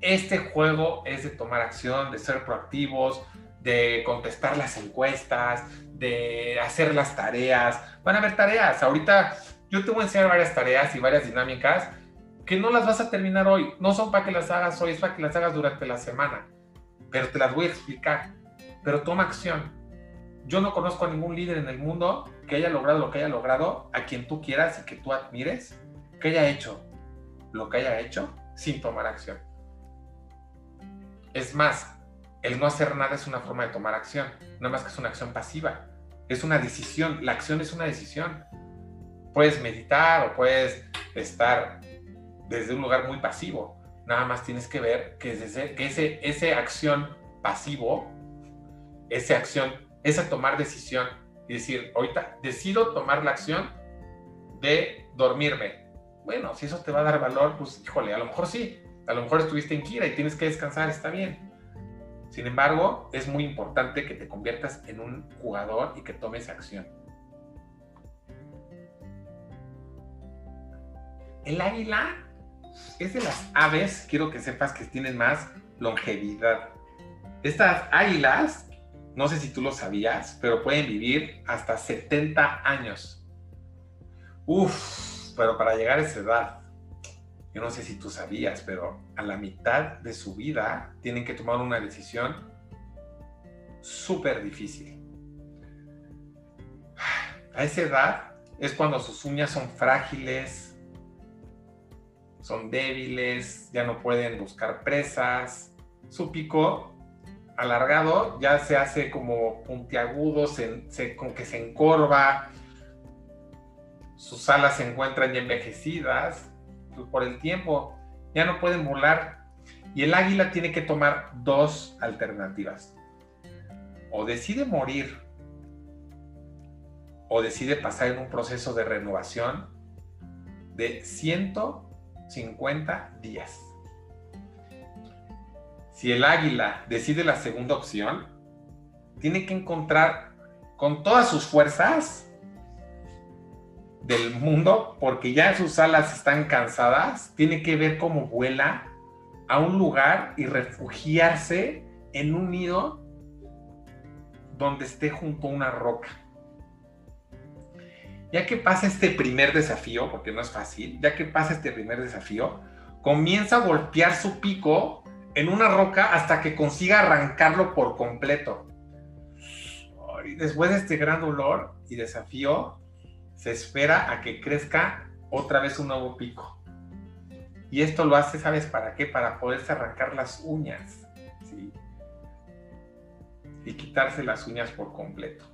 Este juego es de tomar acción, de ser proactivos, de contestar las encuestas, de hacer las tareas. Van a haber tareas. Ahorita yo te voy a enseñar varias tareas y varias dinámicas que no las vas a terminar hoy. No son para que las hagas hoy, es para que las hagas durante la semana. Pero te las voy a explicar. Pero toma acción. Yo no conozco a ningún líder en el mundo que haya logrado lo que haya logrado, a quien tú quieras y que tú admires, que haya hecho lo que haya hecho sin tomar acción. Es más, el no hacer nada es una forma de tomar acción, nada más que es una acción pasiva. Es una decisión, la acción es una decisión. Puedes meditar o puedes estar desde un lugar muy pasivo. Nada más tienes que ver que, ese, ese acción pasivo, esa acción, esa tomar decisión y decir, ahorita decido tomar la acción de dormirme. Bueno, si eso te va a dar valor, pues híjole, a lo mejor sí, a lo mejor estuviste en Kira y tienes que descansar, está bien. Sin embargo, es muy importante que te conviertas en un jugador y que tomes acción. El águila es de las aves, quiero que sepas que tienen más longevidad. Estas águilas, no sé si tú lo sabías, pero pueden vivir hasta 70 años. Uf, pero para llegar a esa edad, yo no sé si tú sabías, pero a la mitad de su vida tienen que tomar una decisión súper difícil. A esa edad es cuando sus uñas son frágiles, son débiles, ya no pueden buscar presas, su pico alargado ya se hace como puntiagudo, como que se encorva, sus alas se encuentran envejecidas por el tiempo, ya no pueden volar. Y el águila tiene que tomar dos alternativas. O decide morir, o decide pasar en un proceso de renovación de 150 días. Si el águila decide la segunda opción, tiene que encontrar con todas sus fuerzas del mundo, porque ya sus alas están cansadas, tiene que ver cómo vuela a un lugar y refugiarse en un nido donde esté junto a una roca. Ya que pasa este primer desafío, porque no es fácil, ya que pasa este primer desafío, comienza a golpear su pico en una roca hasta que consiga arrancarlo por completo. Y después de este gran dolor y desafío, se espera a que crezca otra vez un nuevo pico. Y esto lo hace, ¿sabes para qué? Para poderse arrancar las uñas. Y quitarse las uñas por completo.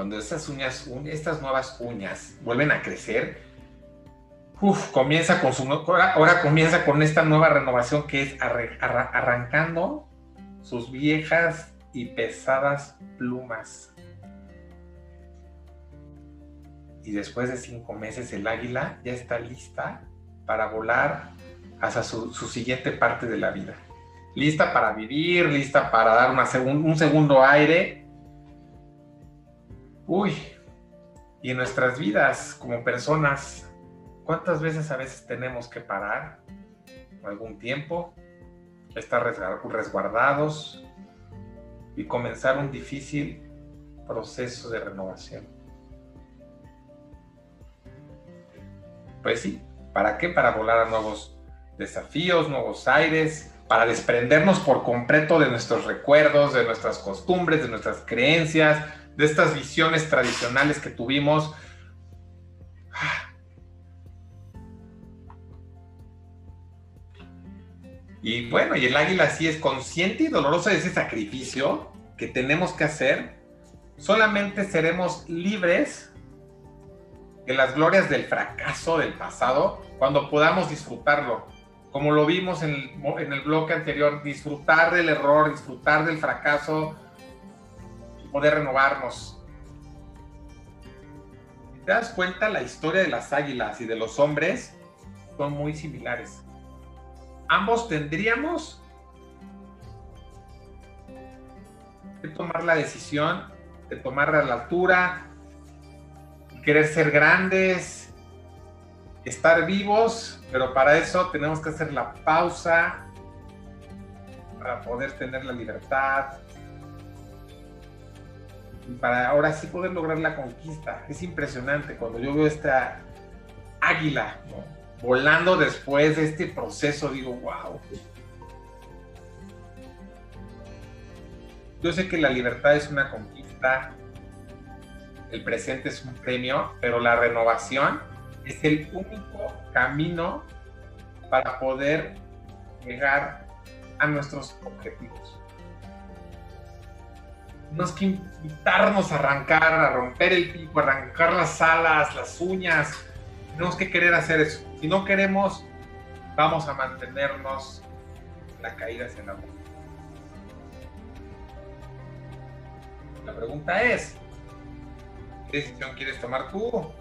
Cuando estas uñas, estas nuevas uñas vuelven a crecer, comienza con su ahora, comienza con esta nueva renovación que es arrancando sus viejas y pesadas plumas. Y después de cinco meses el águila ya está lista para volar hacia su, siguiente parte de la vida. Lista para vivir, lista para dar una un segundo aire. Uy, y en nuestras vidas como personas ¿Cuántas veces a veces tenemos que parar algún tiempo estar resguardados y comenzar un difícil proceso de renovación. Pues sí, ¿para qué? Para volar a nuevos desafíos, nuevos aires, para desprendernos por completo de nuestros recuerdos, de nuestras costumbres, de nuestras creencias, de estas visiones tradicionales que tuvimos. Y bueno, y el águila sí es consciente y doloroso de ese sacrificio que tenemos que hacer. Solamente seremos libres de las glorias del fracaso del pasado cuando podamos disfrutarlo como lo vimos en el, bloque anterior, disfrutar del error, disfrutar del fracaso poder renovarnos. Si te das cuenta, la historia de las águilas y de los hombres son muy similares. Ambos tendríamos que tomar la decisión de tomar a la altura, querer ser grandes, estar vivos, pero para eso tenemos que hacer la pausa para poder tener la libertad para ahora sí poder lograr la conquista. Es impresionante cuando yo veo esta águila volando después de este proceso, digo, wow. Yo sé que la libertad es una conquista, el presente es un premio, pero la renovación es el único camino para poder llegar a nuestros objetivos. Tenemos que invitarnos a arrancar, a romper el pico, arrancar las alas, las uñas. Tenemos que querer hacer eso. Si no queremos, vamos a mantenernos la caída hacia la muerte. La pregunta es, ¿qué decisión quieres tomar tú?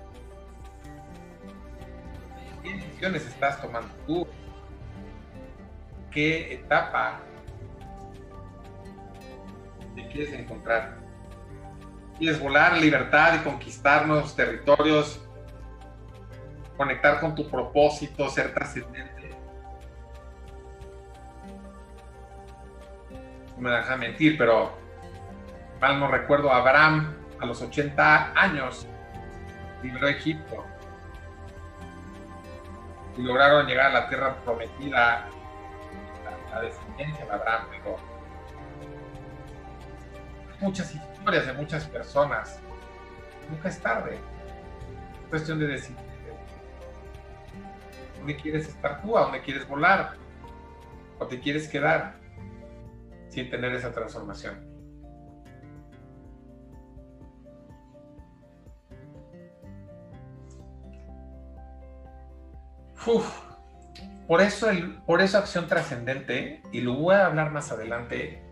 ¿Qué decisiones estás tomando tú? ¿Qué etapa quieres encontrar? ¿Quieres volar libertad y conquistar nuevos territorios? ¿Conectar con tu propósito, ser trascendente? No me deja mentir, pero mal no recuerdo, Abraham a los 80 años liberó Egipto y lograron llegar a la tierra prometida, la, descendencia de Abraham, muchas historias de muchas personas. Nunca es tarde. Es cuestión de decir dónde quieres estar tú, a dónde quieres volar, o te quieres quedar sin tener esa transformación. Por eso, el, por eso acción trascendente, y lo voy a hablar más adelante,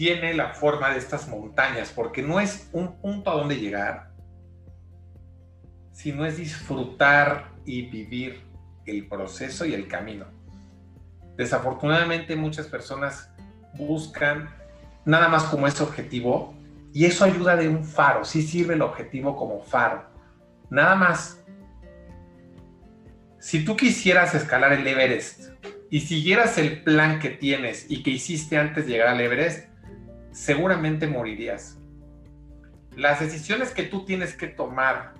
tiene la forma de estas montañas, porque no es un punto a donde llegar, sino es disfrutar y vivir el proceso y el camino. Desafortunadamente muchas personas buscan nada más como ese objetivo y eso ayuda de un faro, sí sirve el objetivo como faro. Nada más si tú quisieras escalar el Everest y siguieras el plan que tienes y que hiciste antes de llegar al Everest, seguramente morirías. Las decisiones que tú tienes que tomar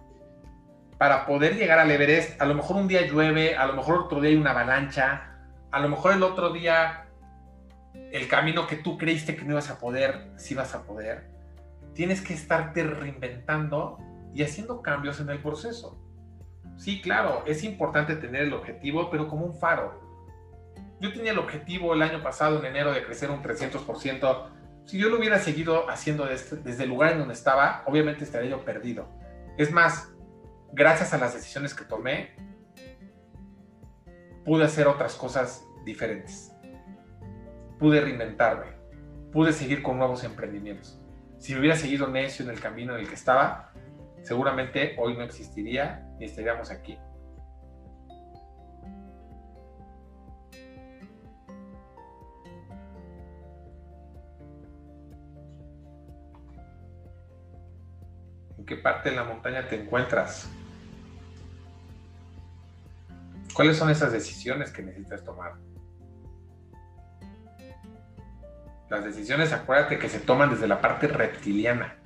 para poder llegar al Everest, a lo mejor un día llueve, a lo mejor otro día hay una avalancha, a lo mejor el otro día el camino que tú creíste que no ibas a poder, sí vas a poder. Tienes que estarte reinventando y haciendo cambios en el proceso. Sí, claro, es importante tener el objetivo, pero como un faro. Yo tenía el objetivo el año pasado, en enero, de crecer un 300%. Si yo lo hubiera seguido haciendo desde, desde el lugar en donde estaba, obviamente estaría yo perdido. Es más, gracias a las decisiones que tomé, pude hacer otras cosas diferentes. Pude reinventarme. Pude seguir con nuevos emprendimientos. Si hubiera seguido necio en el camino en el que estaba, seguramente hoy no existiría ni estaríamos aquí. ¿En qué parte de la montaña te encuentras? ¿Cuáles son esas decisiones que necesitas tomar? Las decisiones, acuérdate que se toman desde la parte reptiliana.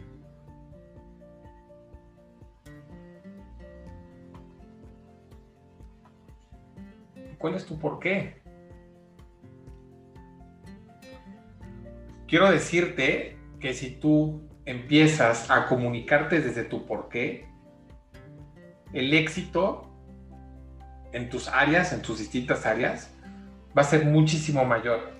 ¿Cuál es tu por qué? Quiero decirte que si tú empiezas a comunicarte desde tu por qué, el éxito en tus áreas, en tus distintas áreas, va a ser muchísimo mayor.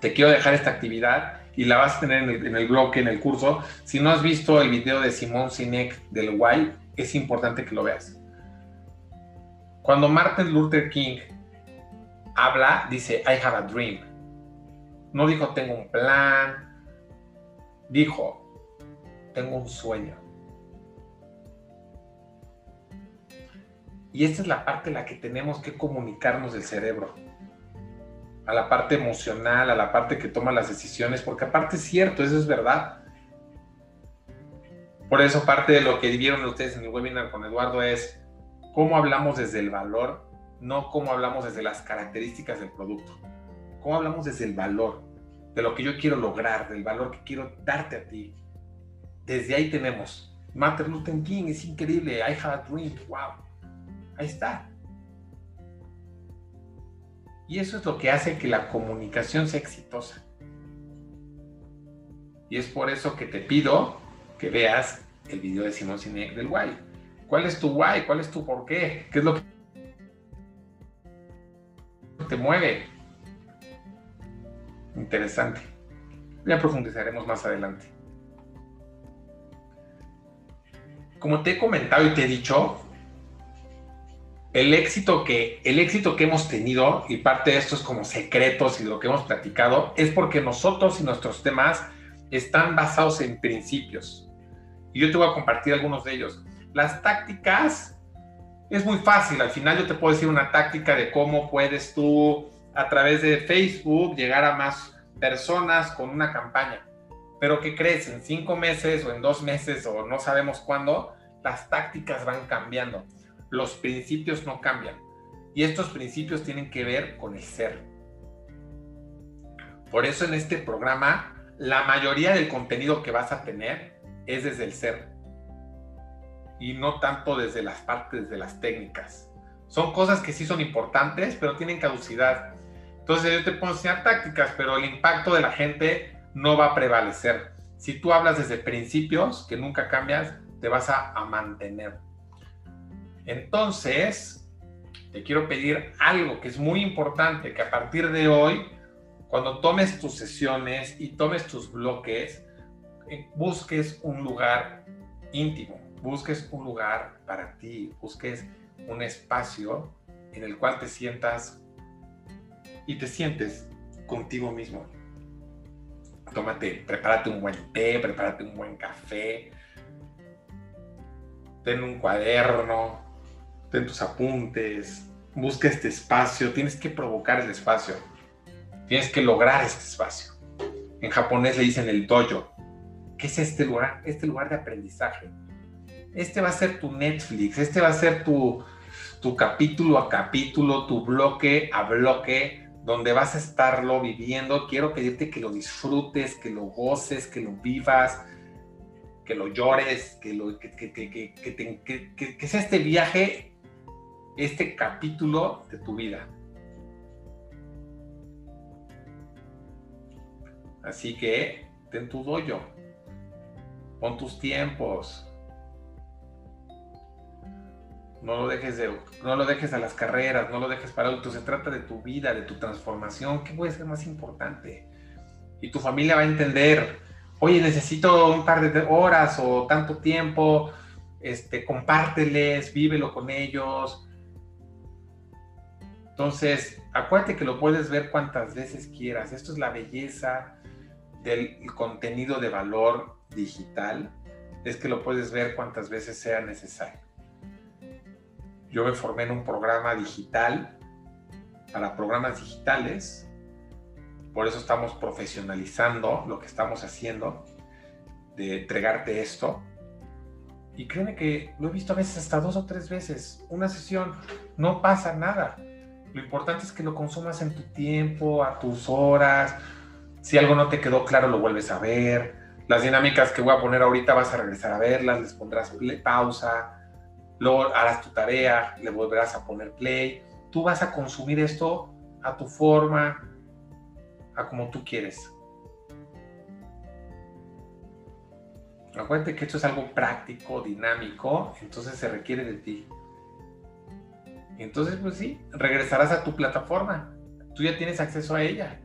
Te quiero dejar esta actividad y la vas a tener en el, en bloque, en el curso. Si no has visto el video de Simón Sinek del Why, es importante que lo veas. Cuando Martin Luther King habla, dice, I have a dream. No dijo, tengo un plan. Dijo, tengo un sueño. Y esta es la parte en la que tenemos que comunicarnos del cerebro. A la parte emocional, a la parte que toma las decisiones, porque aparte es cierto, eso es verdad. Por eso parte de lo que vieron ustedes en el webinar con Eduardo es cómo hablamos desde el valor, no cómo hablamos desde las características del producto. Cómo hablamos desde el valor, de lo que yo quiero lograr, del valor que quiero darte a ti. Desde ahí tenemos. Martin Luther King es increíble. I have a dream. Wow Ahí está. Y eso es lo que hace que la comunicación sea exitosa. Y es por eso que te pido que veas el video de Simón Sinek del why. ¿Cuál es tu why? ¿Cuál es tu por qué? ¿Qué es lo que te mueve? Interesante. Ya profundizaremos más adelante. Como te he comentado y te he dicho, el éxito que el éxito que hemos tenido y parte de esto es como secretos y lo que hemos platicado es porque nosotros y nuestros temas están basados en principios. Y yo te voy a compartir algunos de ellos. Las tácticas es muy fácil, al final yo te puedo decir una táctica de cómo puedes tú a través de Facebook llegar a más personas con una campaña. Pero ¿qué crees? En cinco meses o en dos meses o no sabemos cuándo, las tácticas van cambiando los principios no cambian. Y estos principios tienen que ver con el ser. Por eso en este programa, la mayoría del contenido que vas a tener es desde el ser. Y no tanto desde las partes de las técnicas. Son cosas que sí son importantes, pero tienen caducidad. Entonces yo te puedo enseñar tácticas, pero el impacto de la gente no va a prevalecer. Si tú hablas desde principios que nunca cambias, te vas a, a mantener. Entonces, te quiero pedir algo que es muy importante, que a partir de hoy, cuando tomes tus sesiones y tomes tus bloques, eh, busques un lugar íntimo, busques un lugar para ti, busques un espacio en el cual te sientas y te sientes contigo mismo. Tómate, prepárate un buen té, prepárate un buen café, ten un cuaderno, ten tus apuntes, busca este espacio, tienes que provocar el espacio, tienes que lograr este espacio. En japonés le dicen el dojo. ¿Qué es este lugar? Este lugar de aprendizaje. Este va a ser tu Netflix, este va a ser tu, tu capítulo a capítulo, tu bloque a bloque, donde vas a estarlo viviendo. Quiero pedirte que lo disfrutes, que lo goces, que lo vivas, que lo llores, que, lo, que, que, que, que sea este viaje este capítulo de tu vida. Así que ten tu doyo, pon tus tiempos. No lo dejes de, no lo dejes a las carreras, no lo dejes para adultos. Se trata de tu vida, de tu transformación. ¿Qué puede ser más importante? Y tu familia va a entender. Oye, necesito un par de horas o tanto tiempo. Este, compárteles, vívelo con ellos entonces, acuérdate que lo puedes ver cuantas veces quieras. Esto es la belleza del contenido de valor digital, es que lo puedes ver cuantas veces sea necesario. Yo me formé en un programa digital para programas digitales, por eso estamos profesionalizando lo que estamos haciendo, de entregarte esto. Y créeme que lo he visto a veces hasta dos o tres veces, una sesión, no pasa nada lo importante es que lo consumas en tu tiempo, a tus horas, Si algo no te quedó claro, lo vuelves a ver. Las dinámicas que voy a poner ahorita vas a regresar a verlas, les pondrás pausa, luego harás tu tarea, le volverás a poner play. Tú vas a consumir esto a tu forma, a como tú quieres. Acuérdate que esto es algo práctico, dinámico, entonces se requiere de ti. Entonces, pues sí, regresarás a tu plataforma. Tú ya tienes acceso a ella.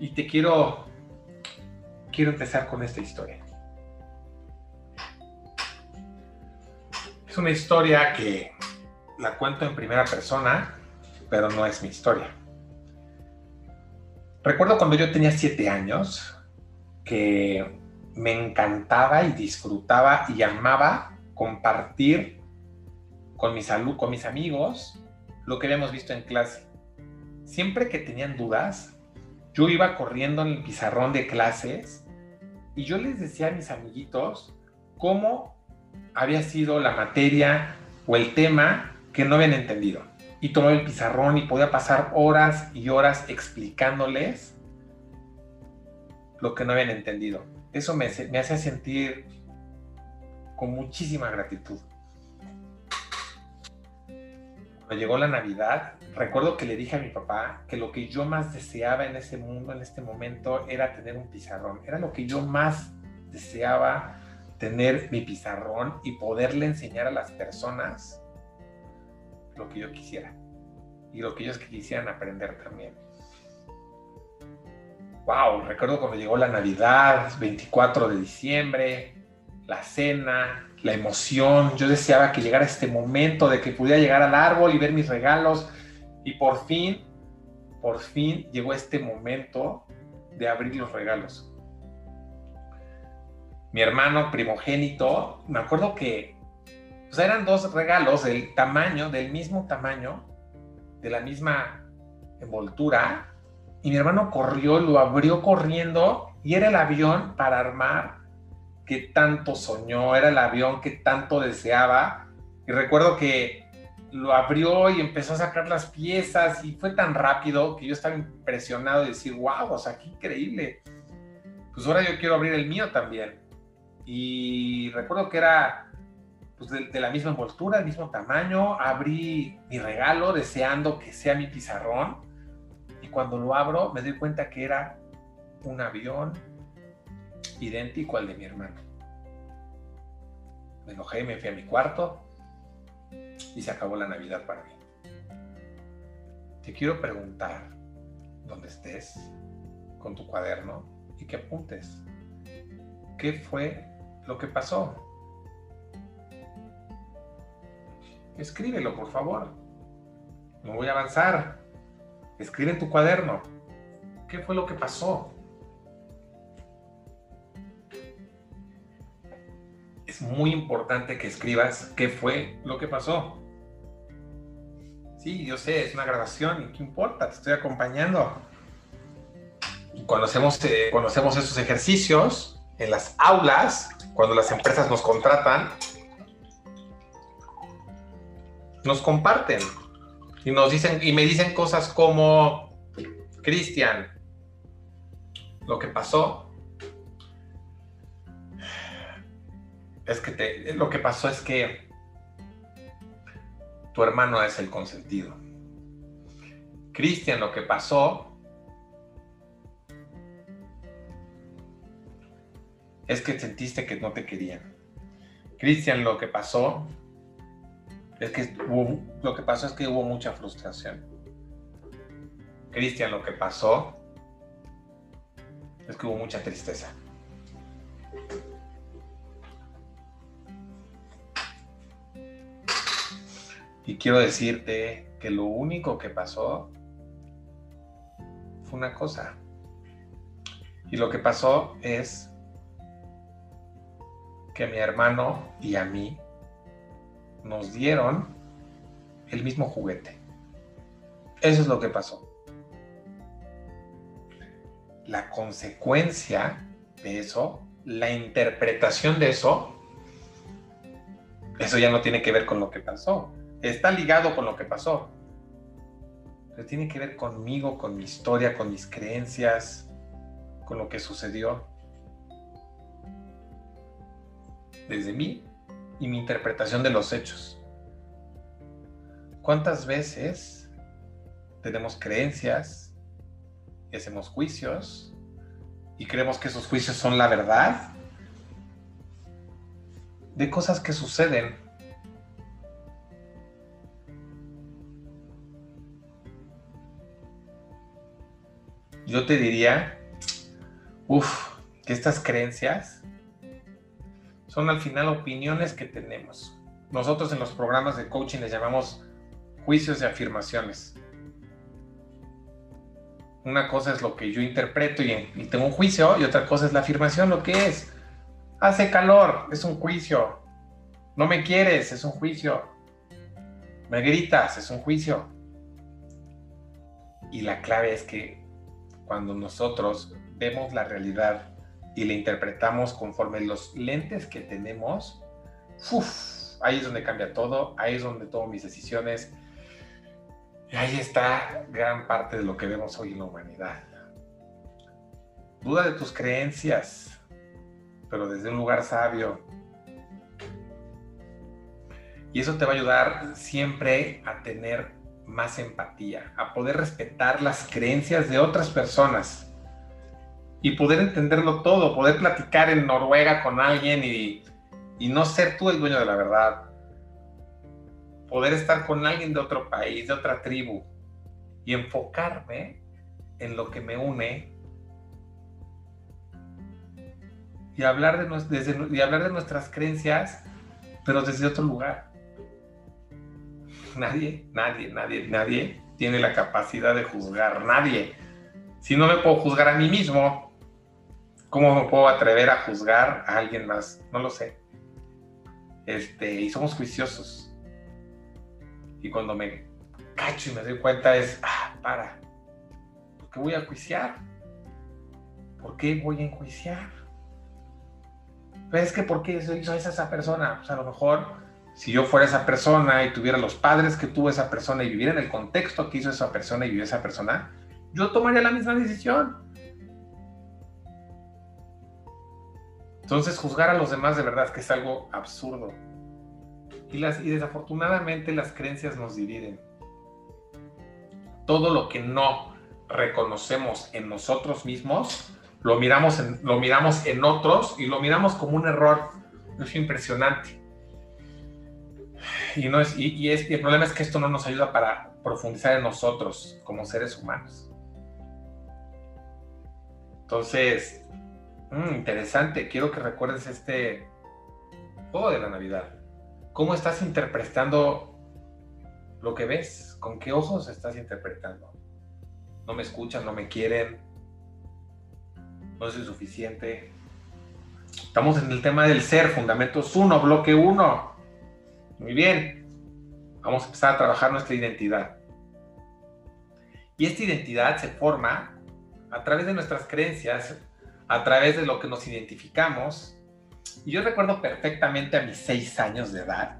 Y te quiero, quiero empezar con esta historia. Una historia que la cuento en primera persona, pero no es mi historia. Recuerdo cuando yo tenía siete años que me encantaba y disfrutaba y amaba compartir con mis, con mis amigos lo que habíamos visto en clase. Siempre que tenían dudas, yo iba corriendo en el pizarrón de clases y yo les decía a mis amiguitos cómo había sido la materia o el tema que no habían entendido. Y tomaba el pizarrón y podía pasar horas y horas explicándoles lo que no habían entendido eso me, me hace sentir con muchísima gratitud. Cuando llegó la Navidad, recuerdo que le dije a mi papá que lo que yo más deseaba en ese mundo, en este momento, era tener un pizarrón. Era lo que yo más deseaba, tener mi pizarrón y poderle enseñar a las personas lo que yo quisiera y lo que ellos quisieran aprender también wow, recuerdo cuando llegó la Navidad, 24 de diciembre, la cena, la emoción. Yo deseaba que llegara este momento de que pudiera llegar al árbol y ver mis regalos. Y por fin, por fin llegó este momento de abrir los regalos. Mi hermano primogénito, me acuerdo que eran dos regalos del tamaño, del mismo tamaño, de la misma envoltura, y mi hermano corrió, lo abrió corriendo y era el avión para armar que tanto soñó, era el avión que tanto deseaba. Y recuerdo que lo abrió y empezó a sacar las piezas y fue tan rápido que yo estaba impresionado de decir, wow, o sea, qué increíble. Pues ahora yo quiero abrir el mío también. Y recuerdo que era pues, de, la misma envoltura, el mismo tamaño. Abrí mi regalo deseando que sea mi pizarrón cuando lo abro me doy cuenta que era un avión idéntico al de mi hermano. Me enojé, me fui a mi cuarto y se acabó la Navidad para mí. Te quiero preguntar, dónde estés, con tu cuaderno y que apuntes. ¿Qué fue lo que pasó? Escríbelo, por favor. No voy a avanzar. Escribe en tu cuaderno. ¿Qué fue lo que pasó? Es muy importante que escribas qué fue lo que pasó. Sí, yo sé, es una grabación y qué importa, te estoy acompañando. Y cuando hacemos, eh, cuando hacemos esos ejercicios en las aulas, cuando las empresas nos contratan, nos comparten y nos dicen, y me dicen cosas como, Cristian, lo que pasó es que te, lo que pasó es que tu hermano es el consentido. Cristian, lo que pasó es que sentiste que no te querían. Cristian, lo que pasó es que lo que pasó es que hubo mucha frustración. Cristian, lo que pasó es que hubo mucha tristeza. Y quiero decirte que lo único que pasó fue una cosa. Y lo que pasó es que mi hermano y a mí nos dieron el mismo juguete. Eso es lo que pasó. La consecuencia de eso, la interpretación de eso, eso ya no tiene que ver con lo que pasó. Está ligado con lo que pasó. pero tiene que ver conmigo, con mi historia, con mis creencias, con lo que sucedió. Desde mí y mi interpretación de los hechos. ¿Cuántas veces tenemos creencias y hacemos juicios y creemos que esos juicios son la verdad de cosas que suceden. Yo te diría, uff, que estas creencias son al final opiniones que tenemos. Nosotros en los programas de coaching les llamamos juicios y afirmaciones. Una cosa es lo que yo interpreto y, tengo un juicio y otra cosa es la afirmación, lo que es. Hace calor, es un juicio. No me quieres, es un juicio. Me gritas, es un juicio. Y la clave es que cuando nosotros vemos la realidad y la interpretamos conforme los lentes que tenemos, ahí es donde cambia todo, ahí es donde tomo mis decisiones. Y ahí está gran parte de lo que vemos hoy en la humanidad. Duda de tus creencias, pero desde un lugar sabio. Y eso te va a ayudar siempre a tener más empatía, a poder respetar las creencias de otras personas y poder entenderlo todo, poder platicar en Noruega con alguien y, y no ser tú el dueño de la verdad. Poder estar con alguien de otro país, de otra tribu y enfocarme en lo que me une y hablar de, y hablar de nuestras creencias, pero desde otro lugar. Nadie, nadie, nadie, nadie tiene la capacidad de juzgar, nadie. Si no me puedo juzgar a mí mismo, ¿cómo me puedo atrever a juzgar a alguien más? No lo sé. Este, y somos juiciosos. Y cuando me cacho y me doy cuenta es, ah, para, ¿por qué voy a juiciar? ¿Por qué voy a enjuiciar? Pero es que ¿por qué hizo esa persona? Pues a lo mejor si yo fuera esa persona y tuviera los padres que tuvo esa persona y viviera en el contexto que hizo esa persona y vivió esa persona, yo tomaría la misma decisión. Entonces juzgar a los demás de verdad que es algo absurdo. Y, desafortunadamente las creencias nos dividen. Todo lo que no reconocemos en nosotros mismos lo miramos en, otros y lo miramos como un error. Es impresionante. Y, el problema es que esto no nos ayuda para profundizar en nosotros como seres humanos. Entonces, mm, interesante, quiero que recuerdes este juego de la Navidad. ¿Cómo estás interpretando lo que ves? ¿Con qué ojos estás interpretando? No me escuchan, no me quieren, no soy suficiente. Estamos en el tema del ser, fundamentos 1, bloque 1. Muy bien. Vamos a empezar a trabajar nuestra identidad. Y esta identidad se forma a través de nuestras creencias, a través de lo que nos identificamos. Y yo recuerdo perfectamente a mis seis años de edad.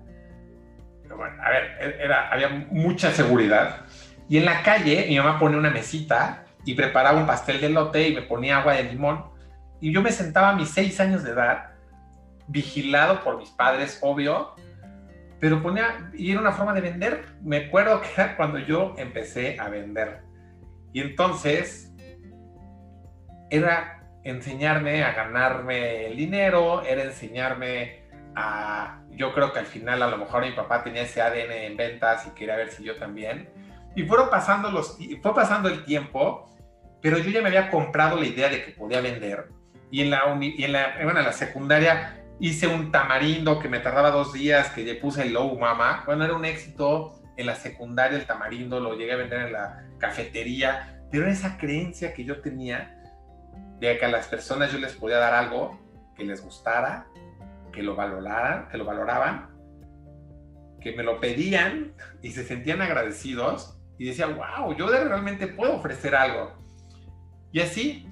Pero bueno, a ver, era, había mucha seguridad. Y en la calle mi mamá pone una mesita y preparaba un pastel de lote y me ponía agua de limón. Y yo me sentaba a mis seis años de edad, vigilado por mis padres, obvio, pero ponía, y era una forma de vender. Me acuerdo que era cuando yo empecé a vender. Y entonces era enseñarme a ganarme el dinero, era enseñarme a, yo creo que al final a lo mejor mi papá tenía ese ADN en ventas y quería ver si yo también. Y fueron pasando los, fue pasando el tiempo pero yo ya me había comprado la idea de que podía vender. Y en la, y en la, bueno, en la secundaria hice un tamarindo que me tardaba dos días, que le puse el low mama. Bueno, era un éxito en la secundaria el tamarindo, lo llegué a vender en la cafetería, pero esa creencia que yo tenía de que a las personas yo les podía dar algo que les gustara, que lo valoraran, que lo valoraban, que me lo pedían y se sentían agradecidos y decía, wow, yo realmente puedo ofrecer algo. Y así,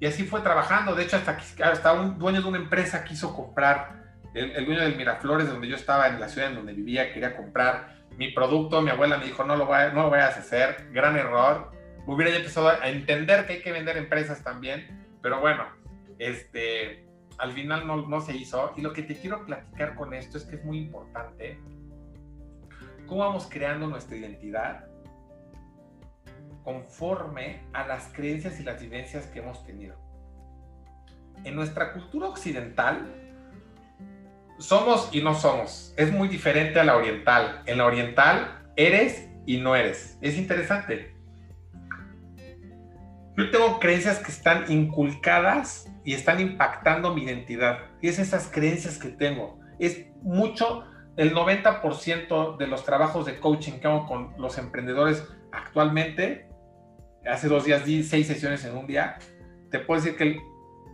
y así fue trabajando. De hecho, hasta, hasta un dueño de una empresa quiso comprar, el, dueño del Miraflores, donde yo estaba, en la ciudad en donde vivía, quería comprar mi producto, mi abuela me dijo, no lo, no lo vayas a hacer, gran error. Hubiera ya empezado a entender que hay que vender empresas también, pero bueno, este, al final no, no se hizo. Y lo que te quiero platicar con esto es que es muy importante cómo vamos creando nuestra identidad conforme a las creencias y las vivencias que hemos tenido. En nuestra cultura occidental, somos y no somos. Es muy diferente a la oriental. En la oriental, eres y no eres. Es interesante. Yo tengo creencias que están inculcadas y están impactando mi identidad. Y es esas creencias que tengo. Es mucho, el 90% de los trabajos de coaching que hago con los emprendedores actualmente, hace dos días di seis sesiones en un día, te puedo decir que el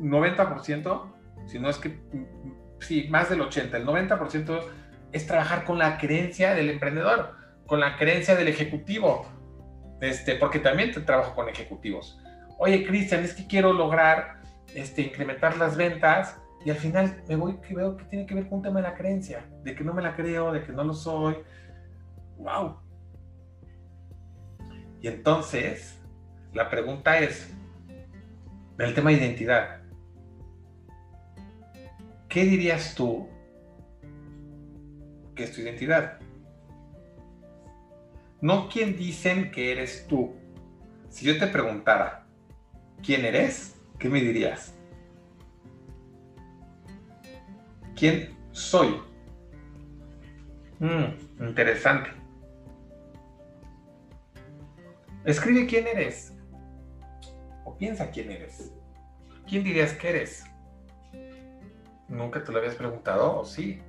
90%, si no es que sí, más del 80, el 90% es trabajar con la creencia del emprendedor, con la creencia del ejecutivo, este, porque también trabajo con ejecutivos. Oye, Cristian, es que quiero lograr este, incrementar las ventas y al final me voy que veo que tiene que ver con un tema de la creencia, de que no me la creo, de que no lo soy. ¡Wow! Y entonces, la pregunta es, el tema de identidad, ¿qué dirías tú que es tu identidad? No quién dicen que eres tú. Si yo te preguntara, ¿quién eres? ¿Qué me dirías? ¿Quién soy? Mm, interesante. Escribe quién eres. O piensa quién eres. ¿Quién dirías que eres? ¿Nunca te lo habías preguntado o sí?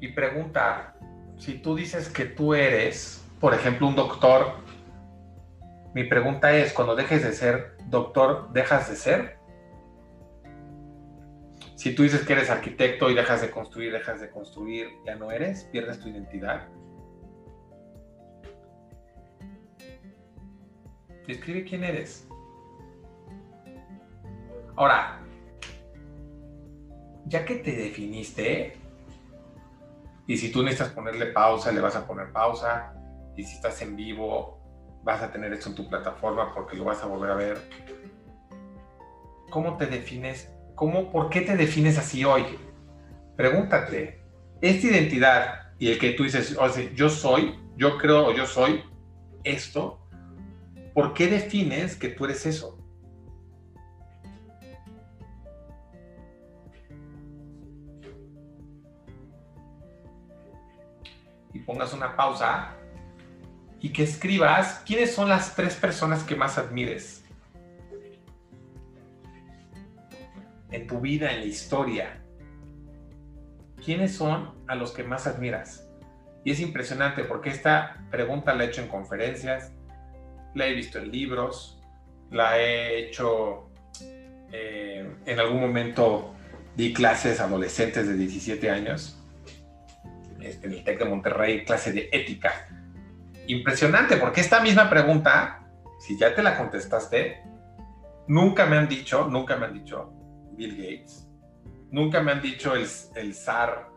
Y pregunta, si tú dices que tú eres, por ejemplo, un doctor, mi pregunta es, cuando dejes de ser doctor, ¿dejas de ser? Si tú dices que eres arquitecto y dejas de construir, dejas de construir, ya no eres, pierdes tu identidad. Describe quién eres. Ahora, ya que te definiste, y si tú necesitas ponerle pausa, le vas a poner pausa, y si estás en vivo, vas a tener esto en tu plataforma porque lo vas a volver a ver. ¿Cómo te defines? ¿Cómo, ¿Por qué te defines así hoy? Pregúntate, esta identidad y el que tú dices, o sea, yo soy, yo creo o yo soy esto, ¿por qué defines que tú eres eso? y pongas una pausa y que escribas quiénes son las tres personas que más admires en tu vida, en la historia. ¿Quiénes son a los que más admiras? Y es impresionante porque esta pregunta la he hecho en conferencias, la he visto en libros, la he hecho eh, en algún momento di clases adolescentes de 17 años este, en el TEC de Monterrey, clase de ética. Impresionante, porque esta misma pregunta, si ya te la contestaste, nunca me han dicho, nunca me han dicho Bill Gates, nunca me han dicho el, zar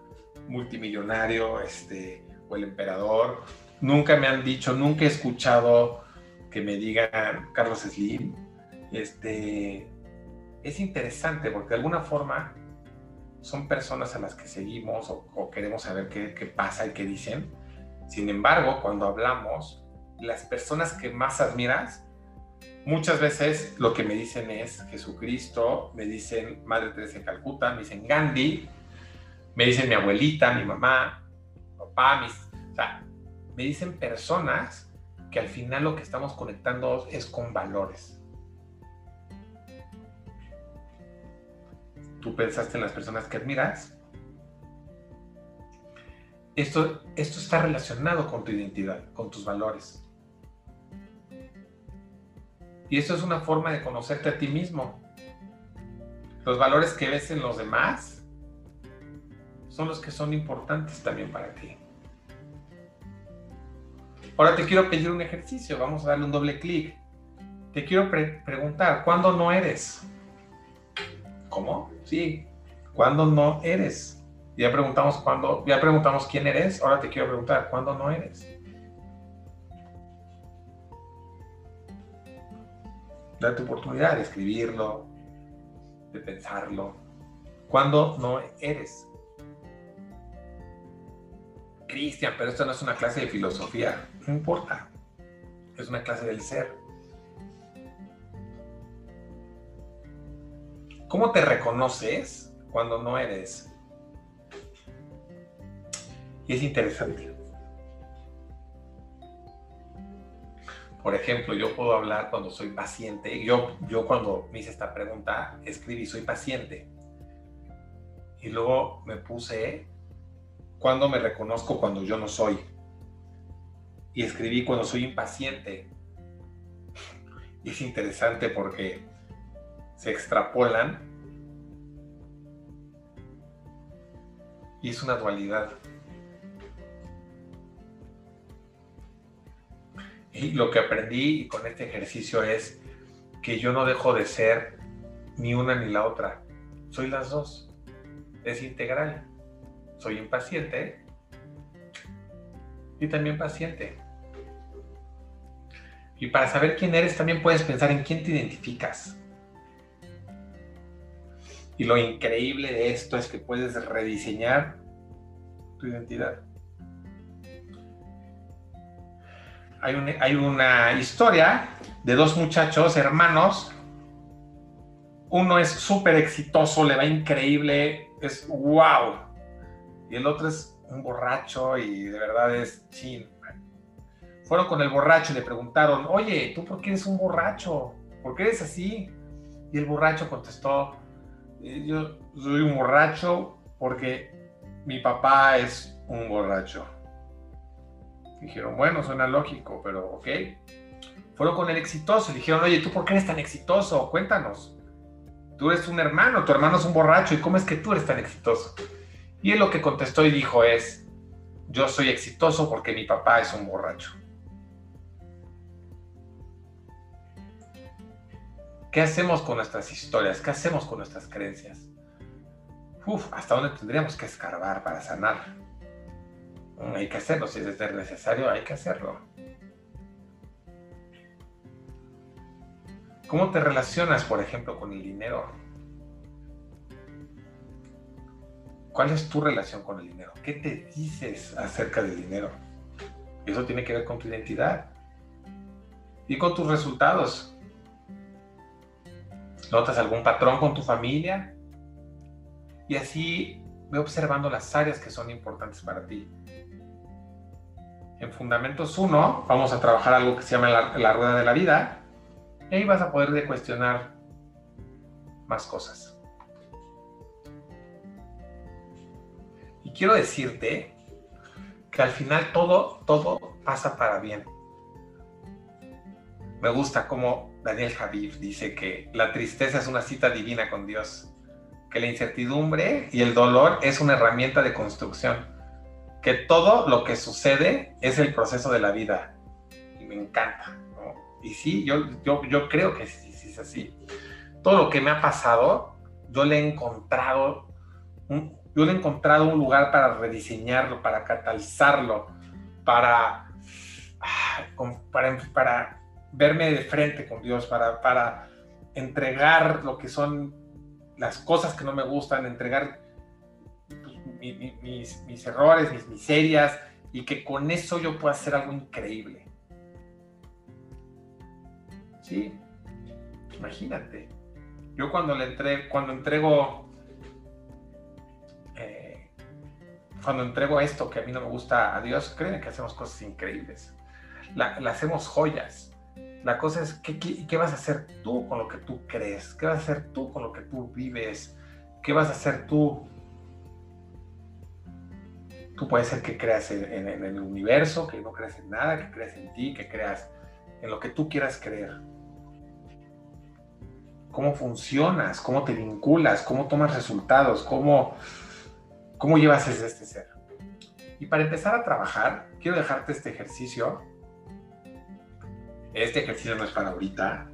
multimillonario este, o el emperador, nunca me han dicho, nunca he escuchado que me digan Carlos Slim. Este, es interesante porque de alguna forma son personas a las que seguimos o, queremos saber qué, qué, pasa y qué dicen. Sin embargo, cuando hablamos, las personas que más admiras, muchas veces lo que me dicen es Jesucristo, me dicen Madre Teresa de Calcuta, me dicen Gandhi, me dicen mi abuelita, mi mamá, papá, mis, o sea, me dicen personas que al final lo que estamos conectando es con valores. Tú pensaste en las personas que admiras, esto, esto está relacionado con tu identidad, con tus valores. Y esto es una forma de conocerte a ti mismo. Los valores que ves en los demás son los que son importantes también para ti. Ahora te quiero pedir un ejercicio, vamos a darle un doble clic. Te quiero preguntar, ¿cuándo no eres? ¿Cómo? Sí. ¿Cuándo no eres? Ya preguntamos cuándo, ya preguntamos quién eres, ahora te quiero preguntar, ¿cuándo no eres? Date oportunidad de escribirlo, de pensarlo. ¿Cuándo no eres? Cristian, pero esto no es una clase de filosofía. No importa. Es una clase del ser. ¿Cómo te reconoces cuando no eres? Y es interesante. Por ejemplo, yo puedo hablar cuando soy paciente. Yo, yo cuando me hice esta pregunta, escribí, soy paciente. Y luego me puse, cuando me reconozco cuando yo no soy? Y escribí cuando soy impaciente. Y es interesante porque se extrapolan y es una dualidad. Y lo que aprendí con este ejercicio es que yo no dejo de ser ni una ni la otra. Soy las dos. Es integral. Soy impaciente y también paciente. Y para saber quién eres también puedes pensar en quién te identificas. Y lo increíble de esto es que puedes rediseñar tu identidad. Hay, una historia de dos muchachos hermanos. Uno es súper exitoso, le va increíble, es wow. Y el otro es un borracho y de verdad es chin. Fueron con el borracho y le preguntaron, oye, ¿tú por qué eres un borracho? ¿Por qué eres así? Y el borracho contestó, yo soy un borracho porque mi papá es un borracho. Dijeron, bueno, suena lógico, pero ok. Fueron con el exitoso dijeron, oye, ¿tú por qué eres tan exitoso? Cuéntanos. Tú eres un hermano, tu hermano es un borracho, ¿y cómo es que tú eres tan exitoso? Y él lo que contestó y dijo es, yo soy exitoso porque mi papá es un borracho. ¿Qué hacemos con nuestras historias? ¿Qué hacemos con nuestras creencias? Uf, ¿hasta dónde tendríamos que escarbar para sanar? Hay que hacerlo, si es necesario, hay que hacerlo. ¿Cómo te relacionas, por ejemplo, con el dinero? ¿Cuál es tu relación con el dinero? ¿Qué te dices acerca del dinero? Eso tiene que ver con tu identidad y con tus resultados. ¿Notas algún patrón con tu familia? Y así ve observando las áreas que son importantes para ti. En Fundamentos 1 vamos a trabajar algo que se llama la, rueda de la vida y ahí vas a poder cuestionar más cosas. Y quiero decirte que al final todo, todo pasa para bien. Me gusta como Daniel Javif dice que la tristeza es una cita divina con Dios, que la incertidumbre y el dolor es una herramienta de construcción que todo lo que sucede es el proceso de la vida. Y me encanta. Y sí, yo, yo, yo creo que es así. Todo lo que me ha pasado, yo le he encontrado, un, yo le he encontrado un lugar para rediseñarlo, para catalizarlo, para, para, para verme de frente con Dios, para, para entregar lo que son las cosas que no me gustan, entregar mis, errores, mis miserias, y que con eso yo pueda hacer algo increíble. Sí, imagínate. Yo cuando le cuando entrego, eh, cuando entrego esto que a mí no me gusta a Dios, créeme que hacemos cosas increíbles. La, hacemos joyas. La cosa es, ¿qué, ¿qué, vas a hacer tú con lo que tú crees? ¿Qué vas a hacer tú con lo que tú vives? ¿Qué vas a hacer tú Tú puedes ser que creas en, el universo, que no creas en nada, que creas en ti, que creas en lo que tú quieras creer. ¿Cómo funcionas? ¿Cómo te vinculas? ¿Cómo tomas resultados? ¿Cómo, cómo llevas este ser? Y para empezar a trabajar, quiero dejarte este ejercicio. Este ejercicio no es para ahorita,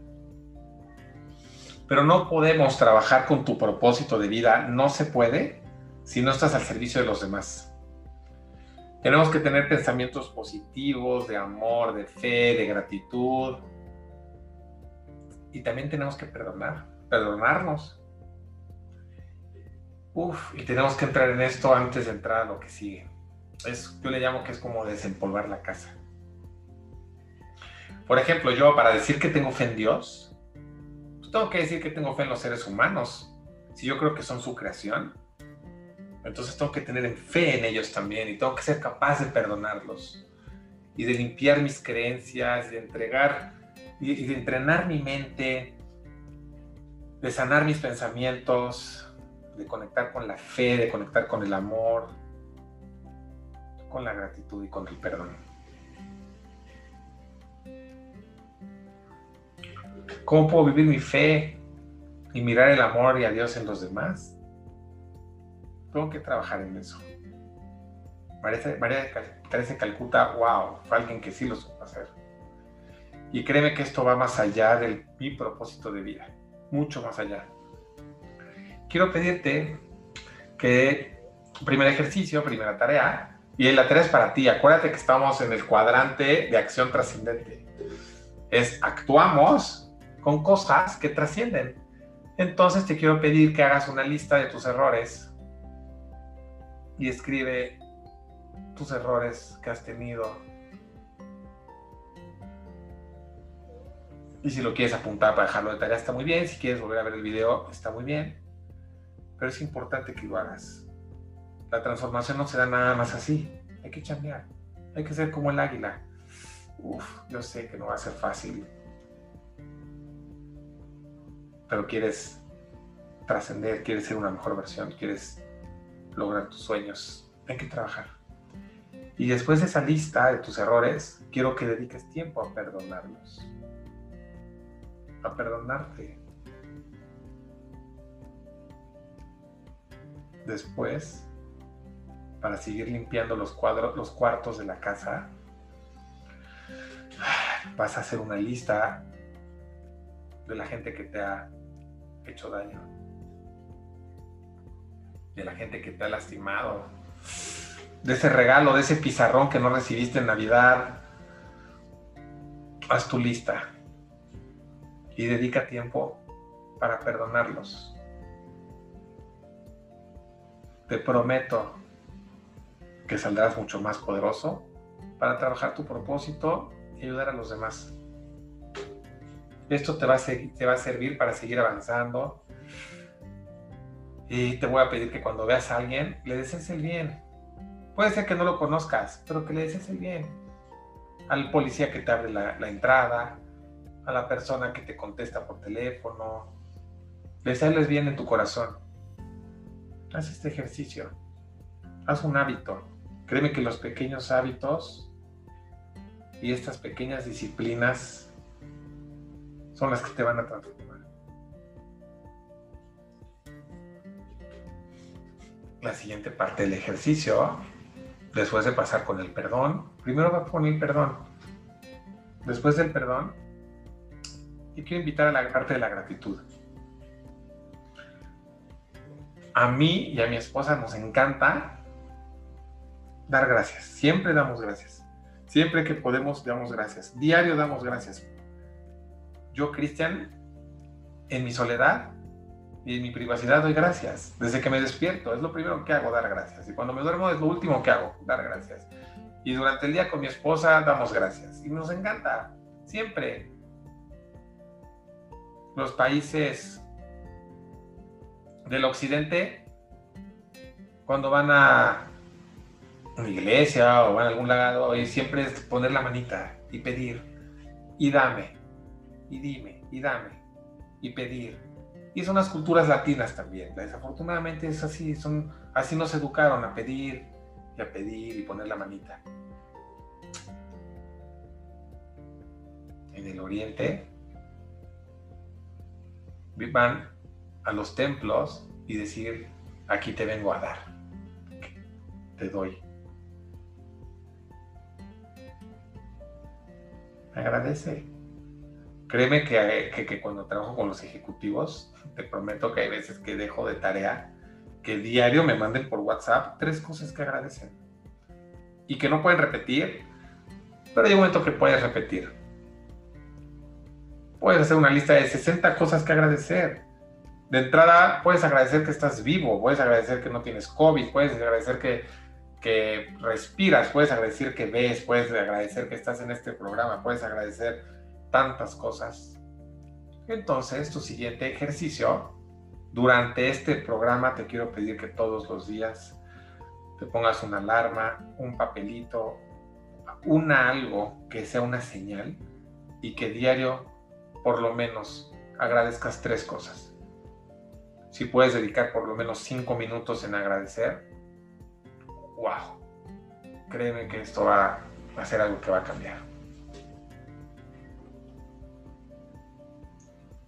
pero no podemos trabajar con tu propósito de vida, no se puede si no estás al servicio de los demás. Tenemos que tener pensamientos positivos, de amor, de fe, de gratitud. Y también tenemos que perdonar, perdonarnos. Uf, y tenemos que entrar en esto antes de entrar a lo que sigue. Es, yo le llamo que es como desempolvar la casa. Por ejemplo, yo para decir que tengo fe en Dios, tengo que decir que tengo fe en los seres humanos. Si yo creo que son su creación, entonces tengo que tener fe en ellos también y tengo que ser capaz de perdonarlos y de limpiar mis creencias, de entregar y de entrenar mi mente, de sanar mis pensamientos, de conectar con la fe, de conectar con el amor, con la gratitud y con el perdón. ¿Cómo puedo vivir mi fe y mirar el amor y a Dios en los demás? Tengo que trabajar en eso. María Teresa Calcuta, wow, fue alguien que sí lo supo hacer. Y créeme que esto va más allá de mi propósito de vida, mucho más allá. Quiero pedirte que, primer ejercicio, primera tarea, y la tarea es para ti, acuérdate que estamos en el cuadrante de acción trascendente. Es actuamos con cosas que trascienden. Entonces te quiero pedir que hagas una lista de tus errores y escribe tus errores que has tenido. Y si lo quieres apuntar para dejarlo de tarea está muy bien. Si quieres volver a ver el video está muy bien. Pero es importante que lo hagas. La transformación no se da nada más así. Hay que chambear. Hay que ser como el águila. Uf, yo sé que no va a ser fácil pero quieres trascender, quieres ser una mejor versión, quieres lograr tus sueños, hay que trabajar. Y después de esa lista de tus errores, quiero que dediques tiempo a perdonarlos, a perdonarte. Después, para seguir limpiando los, cuadros, los cuartos de la casa, vas a hacer una lista de la gente que te ha hecho daño, de la gente que te ha lastimado, de ese regalo, de ese pizarrón que no recibiste en Navidad. Haz tu lista y dedica tiempo para perdonarlos. Te prometo que saldrás mucho más poderoso para trabajar tu propósito y ayudar a los demás. Esto te va, a te va a servir para seguir avanzando. Y te voy a pedir que cuando veas a alguien, le desees el bien. Puede ser que no lo conozcas, pero que le desees el bien. Al policía que te abre la, entrada, a la persona que te contesta por teléfono. Desearles bien en tu corazón. Haz este ejercicio. Haz un hábito. Créeme que los pequeños hábitos y estas pequeñas disciplinas son las que te van a transformar. La siguiente parte del ejercicio, después de pasar con el perdón, primero va a poner perdón. Después del perdón, y quiero invitar a la parte de la gratitud. A mí y a mi esposa nos encanta dar gracias. Siempre damos gracias. Siempre que podemos, damos gracias. Diario damos gracias yo, Cristian, en mi soledad y en mi privacidad doy gracias. Desde que me despierto, es lo primero que hago, dar gracias. Y cuando me duermo es lo último que hago, dar gracias. Y durante el día con mi esposa damos gracias. Y nos encanta, siempre. Los países del occidente, cuando van a una iglesia o van a algún lado, y siempre es poner la manita y pedir, y dame, y dime, y dame, y pedir. Y son las culturas latinas también. Desafortunadamente es así, son, así nos educaron a pedir y a pedir y poner la manita. En el oriente van a los templos y decir, aquí te vengo a dar, te doy. Agradece. Créeme que, que, cuando trabajo con los ejecutivos, te prometo que hay veces que dejo de tarea que diario me manden por WhatsApp tres cosas que agradecen y que no pueden repetir, pero hay un momento que puedes repetir. Puedes hacer una lista de 60 cosas que agradecer. De entrada, puedes agradecer que estás vivo, puedes agradecer que no tienes COVID, puedes agradecer que, que respiras, puedes agradecer que ves, puedes agradecer que estás en este programa, puedes agradecer tantas cosas. Entonces, tu siguiente ejercicio, durante este programa te quiero pedir que todos los días te pongas una alarma, un papelito, una algo que sea una señal y que diario por lo menos agradezcas tres cosas. Si puedes dedicar por lo menos cinco minutos en agradecer, wow, créeme que esto va a ser algo que va a cambiar.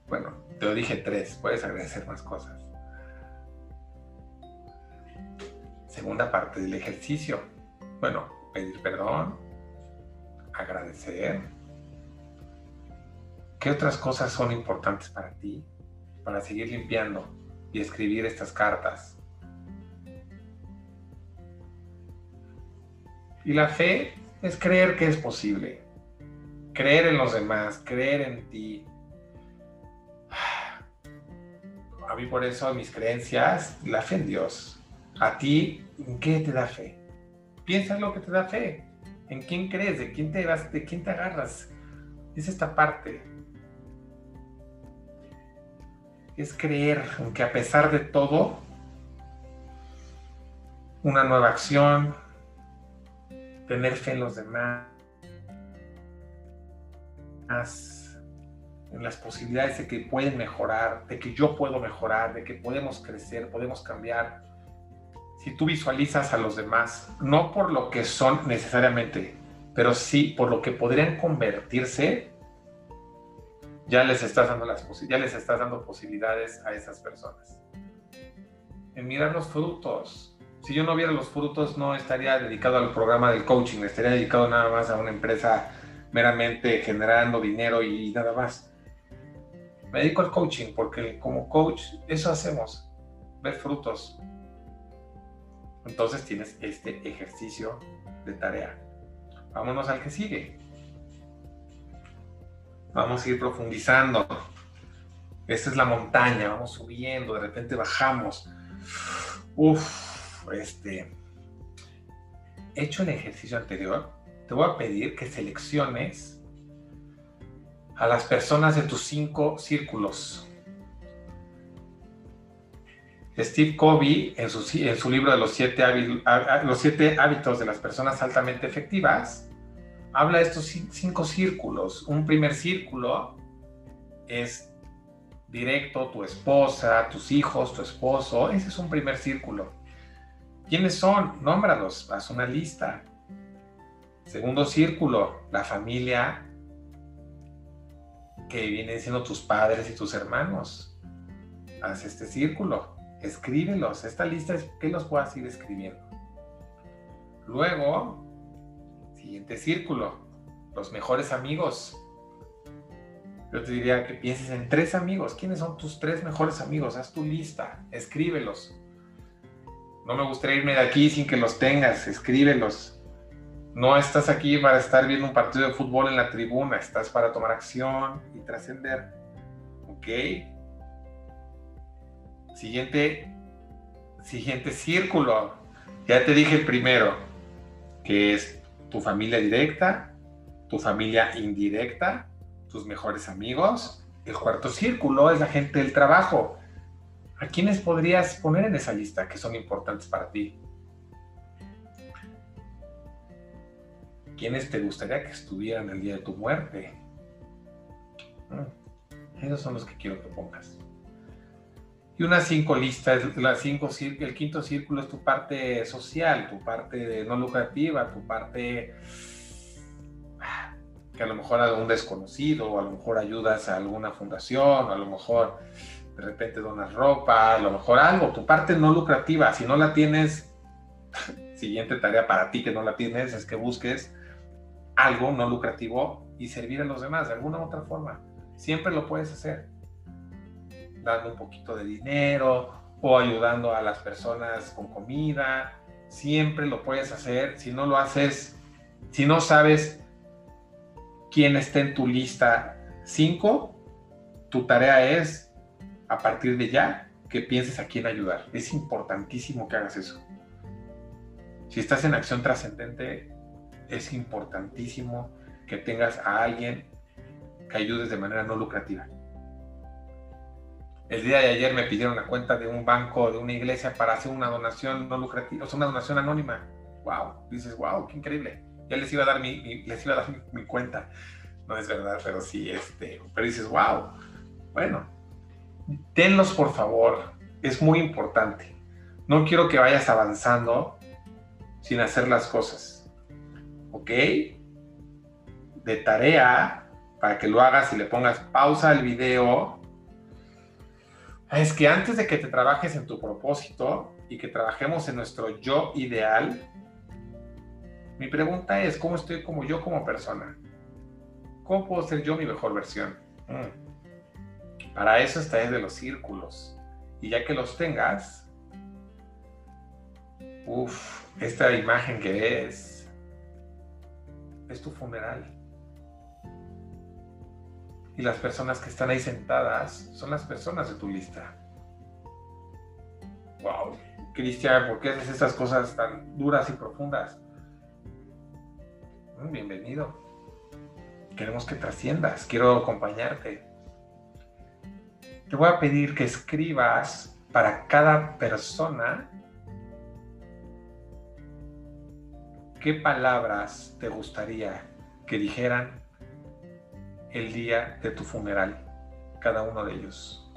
Bueno, te lo dije tres, puedes agradecer más cosas. Segunda parte del ejercicio. Bueno, pedir perdón, agradecer. ¿Qué otras cosas son importantes para ti? Para seguir limpiando y escribir estas cartas. Y la fe es creer que es posible. Creer en los demás, creer en ti, a mí por eso mis creencias, la fe en Dios. A ti, ¿en qué te da fe? Piensa en lo que te da fe. ¿En quién crees? ¿De quién te vas? ¿De quién te agarras? Es esta parte. Es creer, aunque a pesar de todo, una nueva acción, tener fe en los demás, en las posibilidades de que pueden mejorar, de que yo puedo mejorar, de que podemos crecer, podemos cambiar. Si tú visualizas a los demás, no por lo que son necesariamente, pero sí por lo que podrían convertirse, ya les estás dando, las ya les estás dando posibilidades a esas personas. En mirar los frutos. Si yo no viera los frutos, no estaría dedicado al programa del coaching, estaría dedicado nada más a una empresa meramente generando dinero y nada más me dedico al coaching porque como coach eso hacemos, ver frutos. Entonces tienes este ejercicio de tarea. Vámonos al que sigue. Vamos a ir profundizando. Esta es la montaña, vamos subiendo, de repente bajamos. Uf, este. Hecho el ejercicio anterior, te voy a pedir que selecciones a las personas de tus cinco círculos. Steve Covey, en su, en su libro de los siete, los siete hábitos de las personas altamente efectivas, habla de estos cinco círculos. Un primer círculo es directo, tu esposa, tus hijos, tu esposo. Ese es un primer círculo. ¿Quiénes son? Nómbralos, haz una lista. Segundo círculo, la familia que vienen siendo tus padres y tus hermanos. Haz este círculo, escríbelos. Esta lista es que los puedas ir escribiendo. Luego, siguiente círculo, los mejores amigos. Yo te diría que pienses en tres amigos. ¿Quiénes son tus tres mejores amigos? Haz tu lista, escríbelos. No me gustaría irme de aquí sin que los tengas, escríbelos. No estás aquí para estar viendo un partido de fútbol en la tribuna, estás para tomar acción y trascender. ¿Ok? Siguiente, siguiente círculo. Ya te dije el primero, que es tu familia directa, tu familia indirecta, tus mejores amigos. El cuarto círculo es la gente del trabajo. ¿A quiénes podrías poner en esa lista que son importantes para ti? ¿Quiénes te gustaría que estuvieran el día de tu muerte? Mm, esos son los que quiero que pongas. Y unas cinco listas, las cinco, el quinto círculo es tu parte social, tu parte no lucrativa, tu parte que a lo mejor a un desconocido, o a lo mejor ayudas a alguna fundación, o a lo mejor de repente donas ropa, a lo mejor algo, tu parte no lucrativa, si no la tienes, siguiente tarea para ti que no la tienes es que busques algo no lucrativo y servir a los demás de alguna u otra forma. Siempre lo puedes hacer. Dando un poquito de dinero o ayudando a las personas con comida. Siempre lo puedes hacer. Si no lo haces, si no sabes quién está en tu lista 5, tu tarea es, a partir de ya, que pienses a quién ayudar. Es importantísimo que hagas eso. Si estás en acción trascendente, es importantísimo que tengas a alguien que ayudes de manera no lucrativa. El día de ayer me pidieron la cuenta de un banco, de una iglesia, para hacer una donación no lucrativa, o sea, una donación anónima. ¡Wow! Dices, ¡wow! ¡Qué increíble! Ya les iba a dar mi, les iba a dar mi, cuenta. No es verdad, pero sí, este, pero dices, ¡wow! Bueno, tenlos por favor. Es muy importante. No quiero que vayas avanzando sin hacer las cosas. ¿Ok? De tarea, para que lo hagas y le pongas pausa al video es que antes de que te trabajes en tu propósito y que trabajemos en nuestro yo ideal, mi pregunta es, ¿cómo estoy como yo como persona? ¿Cómo puedo ser yo mi mejor versión? Mm. Para eso está de los círculos. Y ya que los tengas, uff, esta imagen que ves es tu funeral. Y las personas que están ahí sentadas son las personas de tu lista. Wow, Cristian, ¿por qué haces estas cosas tan duras y profundas? Mm, bienvenido. Queremos que trasciendas, quiero acompañarte. Te voy a pedir que escribas para cada persona qué palabras te gustaría que dijeran el día de tu funeral, cada uno de ellos.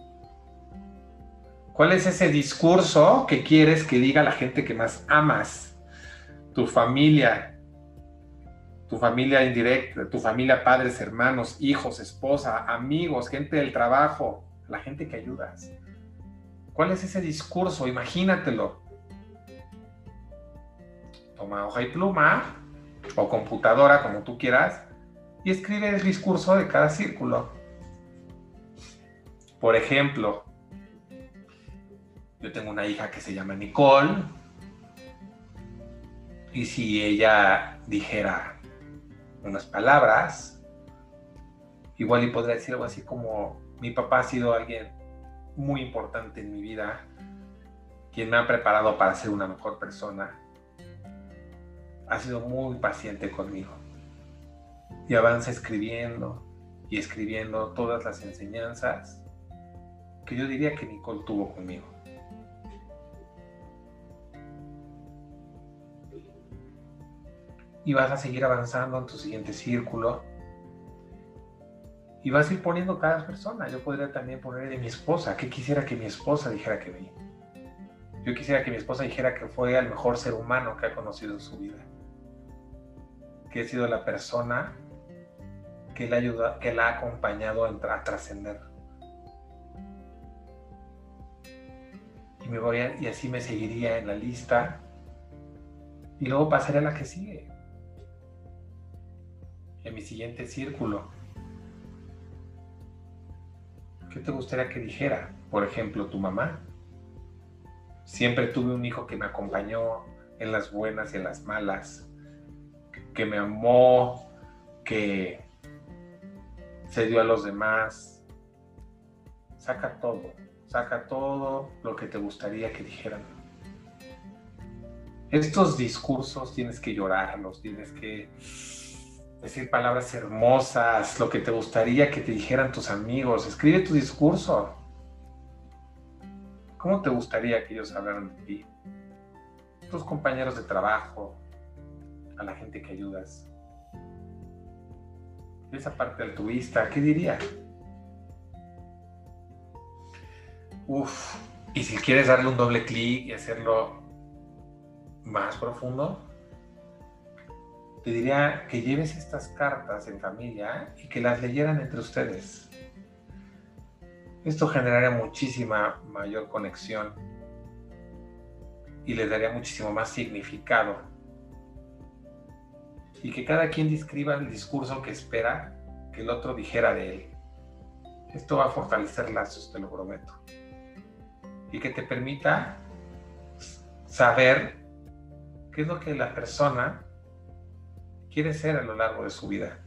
¿Cuál es ese discurso que quieres que diga la gente que más amas? Tu familia, tu familia indirecta, tu familia, padres, hermanos, hijos, esposa, amigos, gente del trabajo, la gente que ayudas. ¿Cuál es ese discurso? Imagínatelo. Toma hoja y pluma o computadora, como tú quieras, y escribe el discurso de cada círculo. Por ejemplo, yo tengo una hija que se llama Nicole y si ella dijera unas palabras, igual y podría decir algo así como, mi papá ha sido alguien muy importante en mi vida, quien me ha preparado para ser una mejor persona, ha sido muy paciente conmigo y avanza escribiendo y escribiendo todas las enseñanzas que yo diría que Nicole tuvo conmigo. Y vas a seguir avanzando en tu siguiente círculo. Y vas a ir poniendo cada persona. Yo podría también poner de mi esposa. ¿Qué quisiera que mi esposa dijera que vi? Yo quisiera que mi esposa dijera que fue el mejor ser humano que ha conocido en su vida. Que ha sido la persona que la, ayuda, que la ha acompañado a, trascender. Y, me voy y así me seguiría en la lista. Y luego pasaré a la que sigue. En mi siguiente círculo. ¿Qué te gustaría que dijera? Por ejemplo, tu mamá. Siempre tuve un hijo que me acompañó en las buenas y en las malas, que me amó, que se dio a los demás. Saca todo, saca todo lo que te gustaría que dijeran. Estos discursos tienes que llorarlos, tienes que decir palabras hermosas, lo que te gustaría que te dijeran tus amigos. Escribe tu discurso. ¿Cómo te gustaría que ellos hablaran de ti? Tus compañeros de trabajo, a la gente que ayudas esa parte altruista, ¿qué diría? Uf, y si quieres darle un doble clic y hacerlo más profundo, te diría que lleves estas cartas en familia y que las leyeran entre ustedes. Esto generaría muchísima mayor conexión y les daría muchísimo más significado y que cada quien describa el discurso que espera que el otro dijera de él. Esto va a fortalecer lazos, te lo prometo. y que te permita saber qué es lo que la persona quiere ser a lo largo de su vida.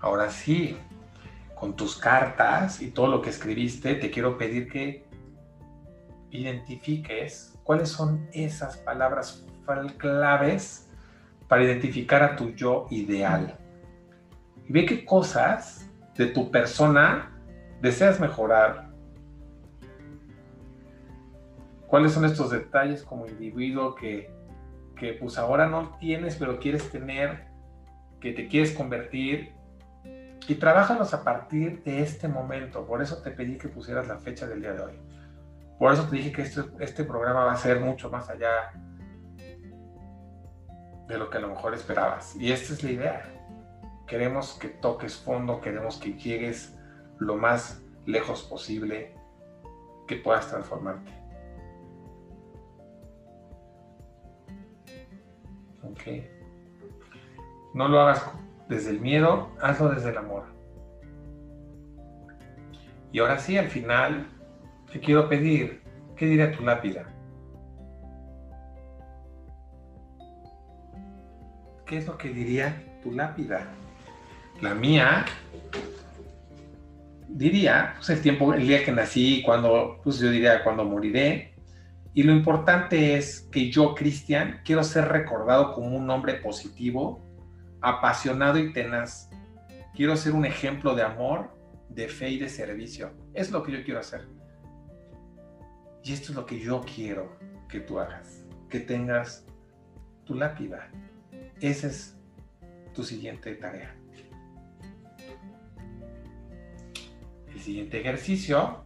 Ahora sí, con tus cartas y todo lo que escribiste, te quiero pedir que identifiques cuáles son esas palabras claves para identificar a tu yo ideal. Y ve qué cosas de tu persona deseas mejorar. ¿Cuáles son estos detalles como individuo que, que pues ahora no tienes pero quieres tener, que te quieres convertir y trabájalos a partir de este momento. Por eso te pedí que pusieras la fecha del día de hoy. Por eso te dije que este, este programa va a ser mucho más allá de lo que a lo mejor esperabas. Y esta es la idea. Queremos que toques fondo, queremos que llegues lo más lejos posible, que puedas transformarte. Ok. No lo hagas desde el miedo, hazlo desde el amor. Y ahora sí, al final, te quiero pedir, ¿qué diría tu lápida? ¿Qué es lo que diría tu lápida? La mía diría, pues el tiempo, el día que nací, cuando, pues yo diría cuando moriré. Y lo importante es que yo, Cristian, quiero ser recordado como un hombre positivo, apasionado y tenaz. Quiero ser un ejemplo de amor, de fe y de servicio. Es lo que yo quiero hacer. Y esto es lo que yo quiero que tú hagas. Que tengas tu lápida. Esa es tu siguiente tarea. El siguiente ejercicio.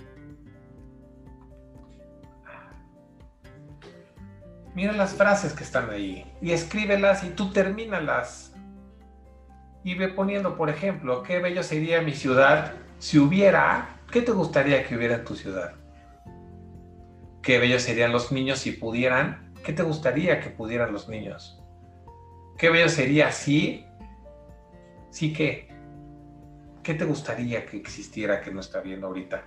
Mira las frases que están ahí y escríbelas y tú termínalas y ve poniendo, por ejemplo, qué bello sería mi ciudad si hubiera, ¿qué te gustaría que hubiera en tu ciudad? Qué bello serían los niños si pudieran, ¿qué te gustaría que pudieran los niños? Qué bello sería si, sí que, ¿qué te gustaría que existiera que no está viendo ahorita?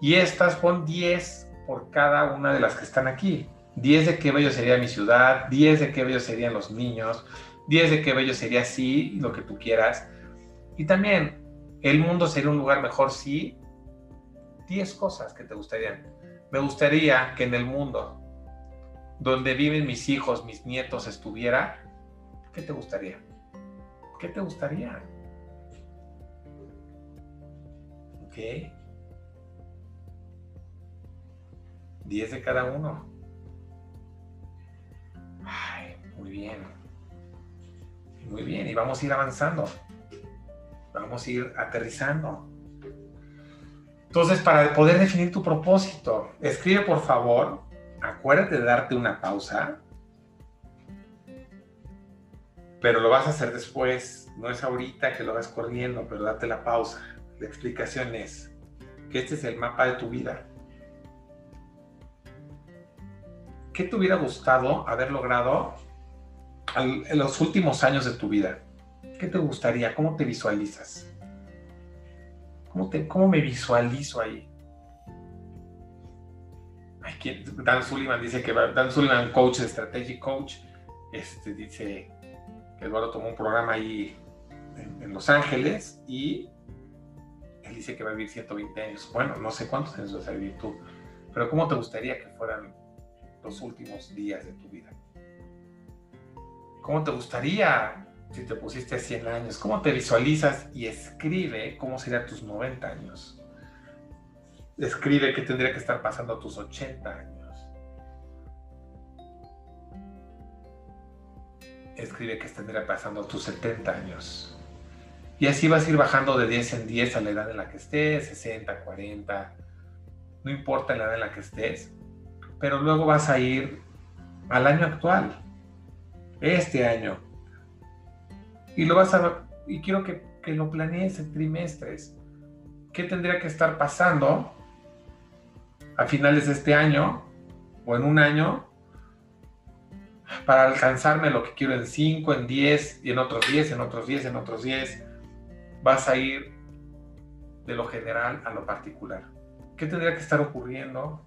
Y estas pon 10 por cada una de las que están aquí. 10 de qué bello sería mi ciudad, 10 de qué bello serían los niños, 10 de qué bello sería sí, lo que tú quieras. Y también, el mundo sería un lugar mejor si 10 cosas que te gustarían. Me gustaría que en el mundo donde viven mis hijos, mis nietos, estuviera, ¿qué te gustaría? ¿Qué te gustaría? ¿Ok? 10 de cada uno. Ay, muy bien. Muy bien, y vamos a ir avanzando. Vamos a ir aterrizando. Entonces, para poder definir tu propósito, escribe por favor, acuérdate de darte una pausa, pero lo vas a hacer después, no es ahorita que lo vas corriendo, pero date la pausa. La explicación es que este es el mapa de tu vida. ¿Qué te hubiera gustado haber logrado en los últimos años de tu vida, ¿qué te gustaría? ¿Cómo te visualizas? ¿Cómo, me visualizo ahí? Dan Sullivan dice que Dan Sullivan, coach, strategic coach, este, dice que Eduardo tomó un programa ahí en, Los Ángeles y él dice que va a vivir 120 años. Bueno, no sé cuántos años vas a vivir tú, pero ¿cómo te gustaría que fueran los últimos días de tu vida? ¿Cómo te gustaría si te pusiste a 100 años? ¿Cómo te visualizas? Y escribe cómo serían tus 90 años. Escribe qué tendría que estar pasando a tus 80 años. Escribe qué tendría pasando a tus 70 años. Y así vas a ir bajando de 10 en 10 a la edad en la que estés, 60, 40, no importa la edad en la que estés, pero luego vas a ir al año actual este año. Y lo vas a y quiero que, que lo planees en trimestres. ¿Qué tendría que estar pasando a finales de este año o en un año para alcanzarme lo que quiero en 5, en 10 y en otros 10, en otros 10, en otros 10? vas a ir de lo general a lo particular. ¿Qué tendría que estar ocurriendo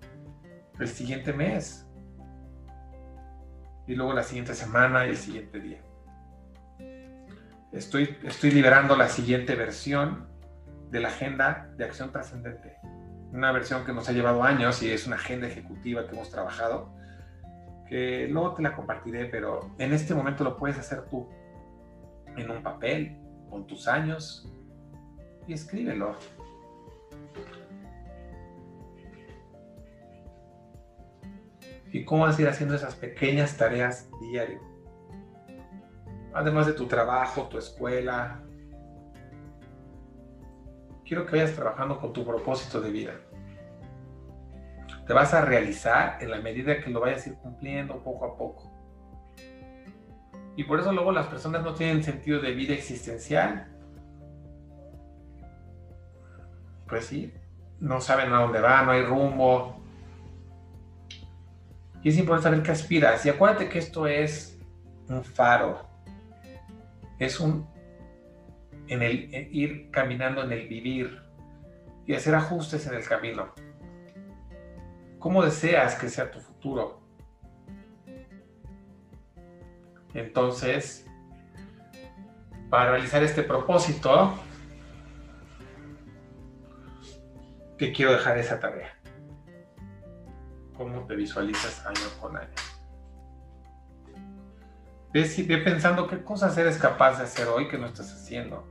el siguiente mes? Y luego la siguiente semana y el siguiente día. Estoy, liberando la siguiente versión de la agenda de acción trascendente. Una versión que nos ha llevado años y es una agenda ejecutiva que hemos trabajado, que luego te la compartiré, pero en este momento lo puedes hacer tú, en un papel, con tus años, y escríbelo. ¿Y cómo vas a ir haciendo esas pequeñas tareas diario? Además de tu trabajo, tu escuela. Quiero que vayas trabajando con tu propósito de vida. Te vas a realizar en la medida que lo vayas a ir cumpliendo poco a poco. Y por eso luego las personas no tienen sentido de vida existencial. Pues sí, no saben a dónde van, no hay rumbo. Y es importante saber qué aspiras. Y acuérdate que esto es un faro. Es un en el ir caminando en el vivir y hacer ajustes en el camino. ¿Cómo deseas que sea tu futuro? Entonces, para realizar este propósito, te quiero dejar esa tarea. ¿Cómo te visualizas año con año? Ve, pensando qué cosas eres capaz de hacer hoy que no estás haciendo.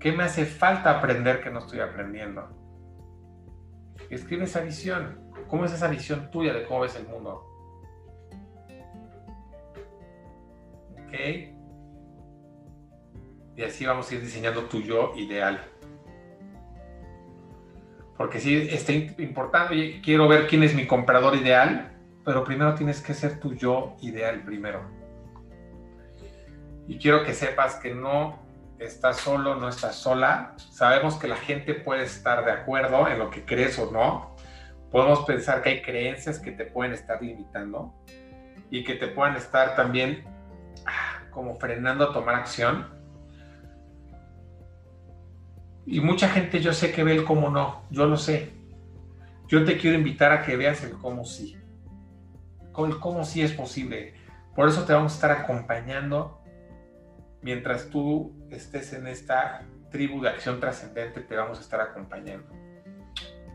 ¿Qué me hace falta aprender que no estoy aprendiendo? Escribe esa visión. ¿Cómo es esa visión tuya de cómo ves el mundo? Y así vamos a ir diseñando tu yo ideal. Porque si está importante, quiero ver quién es mi comprador ideal, pero primero tienes que ser tu yo ideal primero. Y quiero que sepas que no estás solo, no estás sola. Sabemos que la gente puede estar de acuerdo en lo que crees o no. Podemos pensar que hay creencias que te pueden estar limitando y que te puedan estar también como frenando a tomar acción. Y mucha gente yo sé que ve el cómo no, yo lo sé. Yo te quiero invitar a que veas el cómo sí. El cómo sí es posible. Por eso te vamos a estar acompañando mientras tú estés en esta tribu de acción trascendente, te vamos a estar acompañando.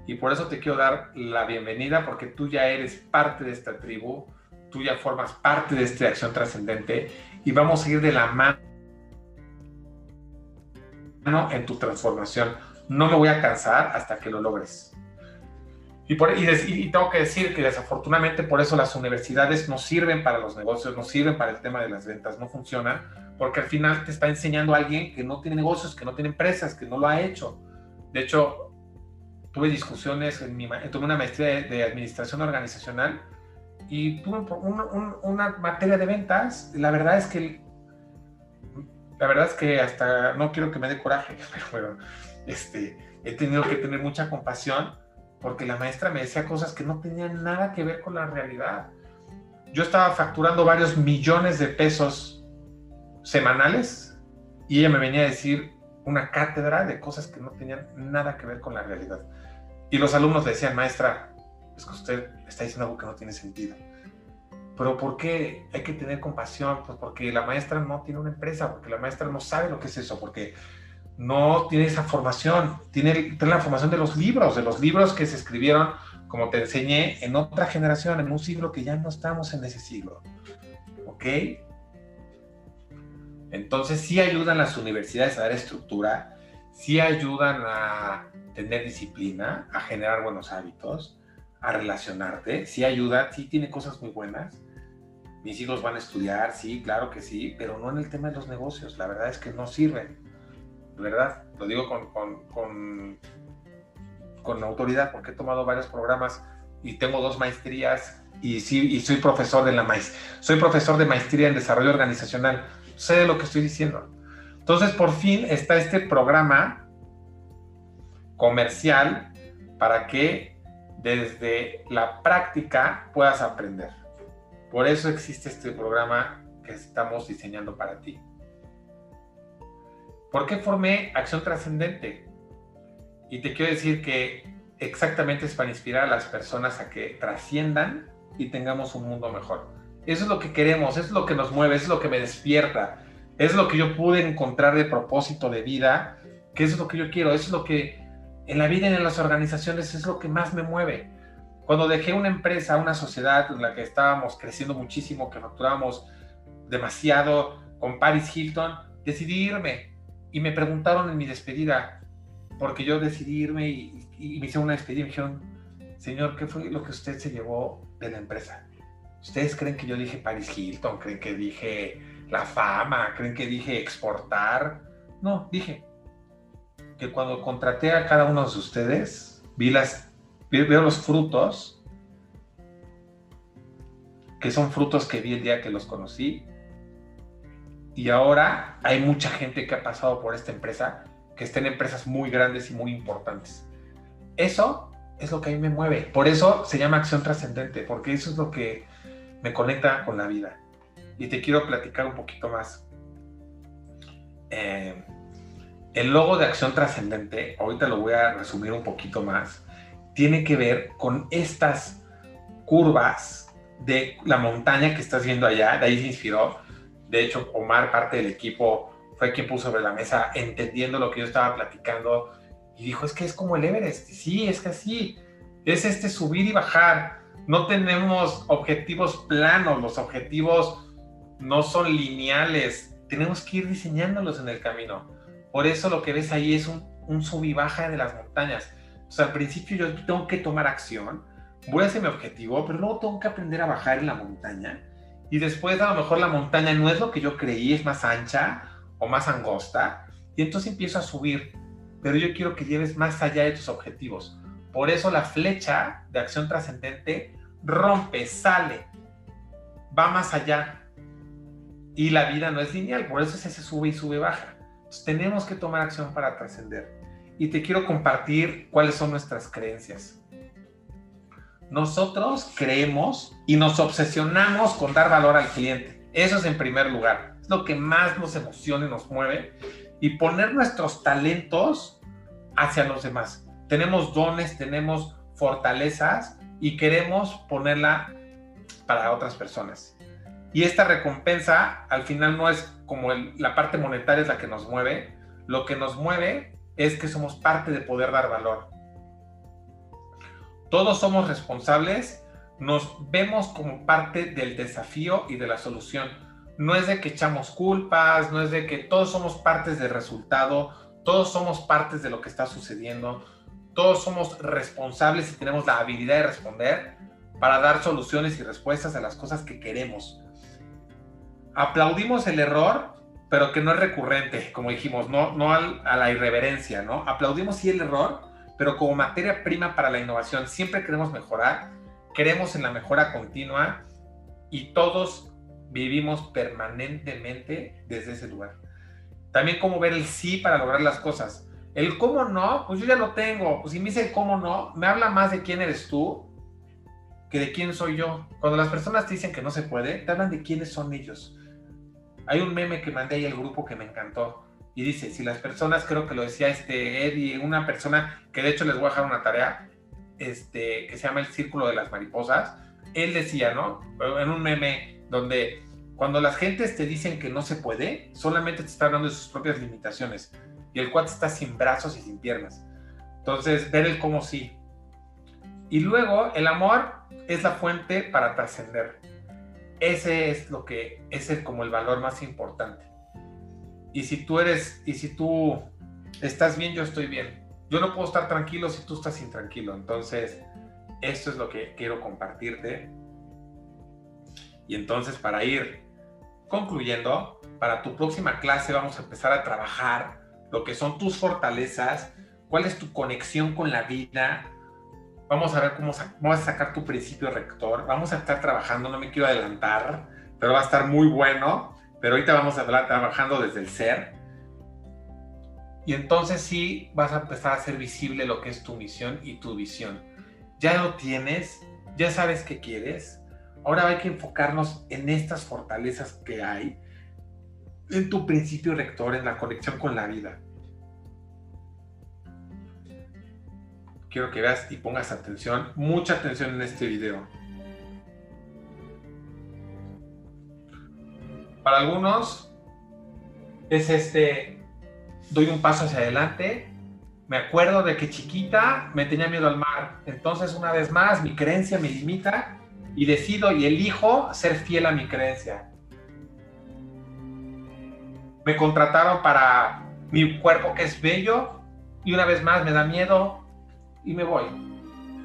Y por eso te quiero dar la bienvenida porque tú ya eres parte de esta tribu, tú ya formas parte de esta acción trascendente y vamos a ir de la mano en tu transformación. No me voy a cansar hasta que lo logres. Y, por, y, tengo que decir que desafortunadamente por eso las universidades no sirven para los negocios, no sirven para el tema de las ventas, no funcionan, porque al final te está enseñando a alguien que no tiene negocios, que no tiene empresas, que no lo ha hecho. De hecho, tuve discusiones, en mi, tuve una maestría de administración organizacional y tuve una materia de ventas. La verdad es que, la verdad es que hasta no quiero que me dé coraje, pero bueno, este, he tenido que tener mucha compasión porque la maestra me decía cosas que no tenían nada que ver con la realidad. Yo estaba facturando varios millones de pesos semanales y ella me venía a decir una cátedra de cosas que no tenían nada que ver con la realidad. Y los alumnos decían, maestra, es que usted está diciendo algo que no tiene sentido. Pero ¿por qué hay que tener compasión? Pues porque la maestra no tiene una empresa, porque la maestra no sabe lo que es eso, porque no tiene esa formación, tiene, tiene la formación de los libros, de los libros que se escribieron, como te enseñé, en otra generación, en un siglo que ya no estamos en ese siglo. ¿Ok? Entonces sí ayudan las universidades a dar estructura, sí ayudan a tener disciplina, a generar buenos hábitos, a relacionarte, sí ayuda, sí tiene cosas muy buenas. Mis hijos van a estudiar, sí, claro que sí, pero no en el tema de los negocios. La verdad es que no sirven. Verdad, lo digo con, con, con, autoridad porque he tomado varios programas y tengo dos maestrías y sí, y soy profesor de la maestría. Soy profesor de maestría en desarrollo organizacional. Sé lo que estoy diciendo. Entonces, por fin está este programa comercial para que desde la práctica puedas aprender. Por eso existe este programa que estamos diseñando para ti. ¿Por qué formé Acción Trascendente? Y te quiero decir que exactamente es para inspirar a las personas a que trasciendan y tengamos un mundo mejor. Eso es lo que queremos, eso es lo que nos mueve, eso es lo que me despierta, es lo que yo pude encontrar de propósito de vida, que eso es lo que yo quiero, eso es lo que en la vida y en las organizaciones es lo que más me mueve. Cuando dejé una empresa, una sociedad en la que estábamos creciendo muchísimo, que facturábamos demasiado con Paris Hilton, decidí irme y me preguntaron en mi despedida, porque yo decidí irme y, me hice una despedida y me dijeron, señor, ¿qué fue lo que usted se llevó de la empresa? ¿Ustedes creen que yo dije Paris Hilton? ¿Creen que dije la fama? ¿Creen que dije exportar? No, dije que cuando contraté a cada uno de ustedes, vi las, veo los frutos, que son frutos que vi el día que los conocí. Y ahora hay mucha gente que ha pasado por esta empresa, que está en empresas muy grandes y muy importantes. Eso es lo que a mí me mueve. Por eso se llama acción trascendente, porque eso es lo que me conecta con la vida. Y te quiero platicar un poquito más. Eh, el logo de acción trascendente, ahorita lo voy a resumir un poquito más, tiene que ver con estas curvas de la montaña que estás viendo allá, de ahí se inspiró. De hecho, Omar, parte del equipo, fue quien puso sobre la mesa entendiendo lo que yo estaba platicando y dijo, es que es como el Everest. Sí, es que así. Es este subir y bajar. No tenemos objetivos planos, los objetivos no son lineales. Tenemos que ir diseñándolos en el camino. Por eso lo que ves ahí es un, un sub y baja de las montañas. O sea, al principio yo tengo que tomar acción, voy a hacer mi objetivo, pero luego tengo que aprender a bajar en la montaña. Y después a lo mejor la montaña no es lo que yo creí, es más ancha o más angosta. Y entonces empiezo a subir pero yo quiero que lleves más allá de tus objetivos. Por eso la flecha de acción trascendente rompe, sale, va más allá. Y la vida no es lineal, por eso es ese sube y sube baja. tenemos que tomar acción para trascender. Y te quiero compartir cuáles son nuestras creencias. Nosotros creemos y nos obsesionamos con dar valor al cliente. Eso es en primer lugar. Es lo que más nos emociona y nos mueve y poner nuestros talentos hacia los demás. Tenemos dones, tenemos fortalezas y queremos ponerla para otras personas. Y esta recompensa al final no es como la parte monetaria es la que nos mueve, lo que nos mueve es que somos parte de poder dar valor. Todos somos responsables, nos vemos como parte del desafío y de la solución no es de que echamos culpas, no es de que todos somos partes del resultado, todos somos partes de lo que está sucediendo, todos somos responsables y tenemos la habilidad de responder para dar soluciones y respuestas a las cosas que queremos. Aplaudimos el error, pero que no es recurrente, como dijimos, no, no a la irreverencia, ¿no? Aplaudimos sí el error, pero como materia prima para la innovación. Siempre queremos mejorar, queremos en la mejora continua y todos vivimos permanentemente desde ese lugar. También cómo ver el sí para lograr las cosas. El cómo no, pues yo ya lo tengo. Pues si me dice el cómo no, me habla más de quién eres tú que de quién soy yo. Cuando las personas te dicen que no se puede, te hablan de quiénes son ellos. Hay un meme que mandé ahí al grupo que me encantó y dice, si las personas, creo que lo decía este Eddie, una persona que de hecho les voy a dejar una tarea, este, que se llama el Círculo de las Mariposas, él decía, ¿no? En un meme donde cuando las gentes te dicen que no se puede, solamente te están dando de sus propias limitaciones. Y el cuate está sin brazos y sin piernas. Entonces, ver el cómo sí. Y luego, el amor es la fuente para trascender. Ese es lo que es el, como el valor más importante. Y si tú eres, y si tú estás bien, yo estoy bien. Yo no puedo estar tranquilo si tú estás intranquilo. Entonces, esto es lo que quiero compartirte. Y entonces, para ir concluyendo, para tu próxima clase vamos a empezar a trabajar lo que son tus fortalezas, cuál es tu conexión con la vida. Vamos a ver cómo vas a sacar tu principio rector. Vamos a estar trabajando, no me quiero adelantar, pero va a estar muy bueno. Pero ahorita vamos a hablar trabajando desde el ser. Y entonces sí vas a empezar a hacer visible lo que es tu misión y tu visión. Ya lo tienes, ya sabes qué quieres, Ahora hay que enfocarnos en estas fortalezas que hay en tu principio rector, en la conexión con la vida. Quiero que veas y pongas atención, mucha atención en este video. Para algunos es este, doy un paso hacia adelante, me acuerdo de que chiquita me tenía miedo al mar, entonces una vez más mi creencia me limita y decido y elijo ser fiel a mi creencia. Me contrataron para mi cuerpo que es bello y una vez más me da miedo y me voy.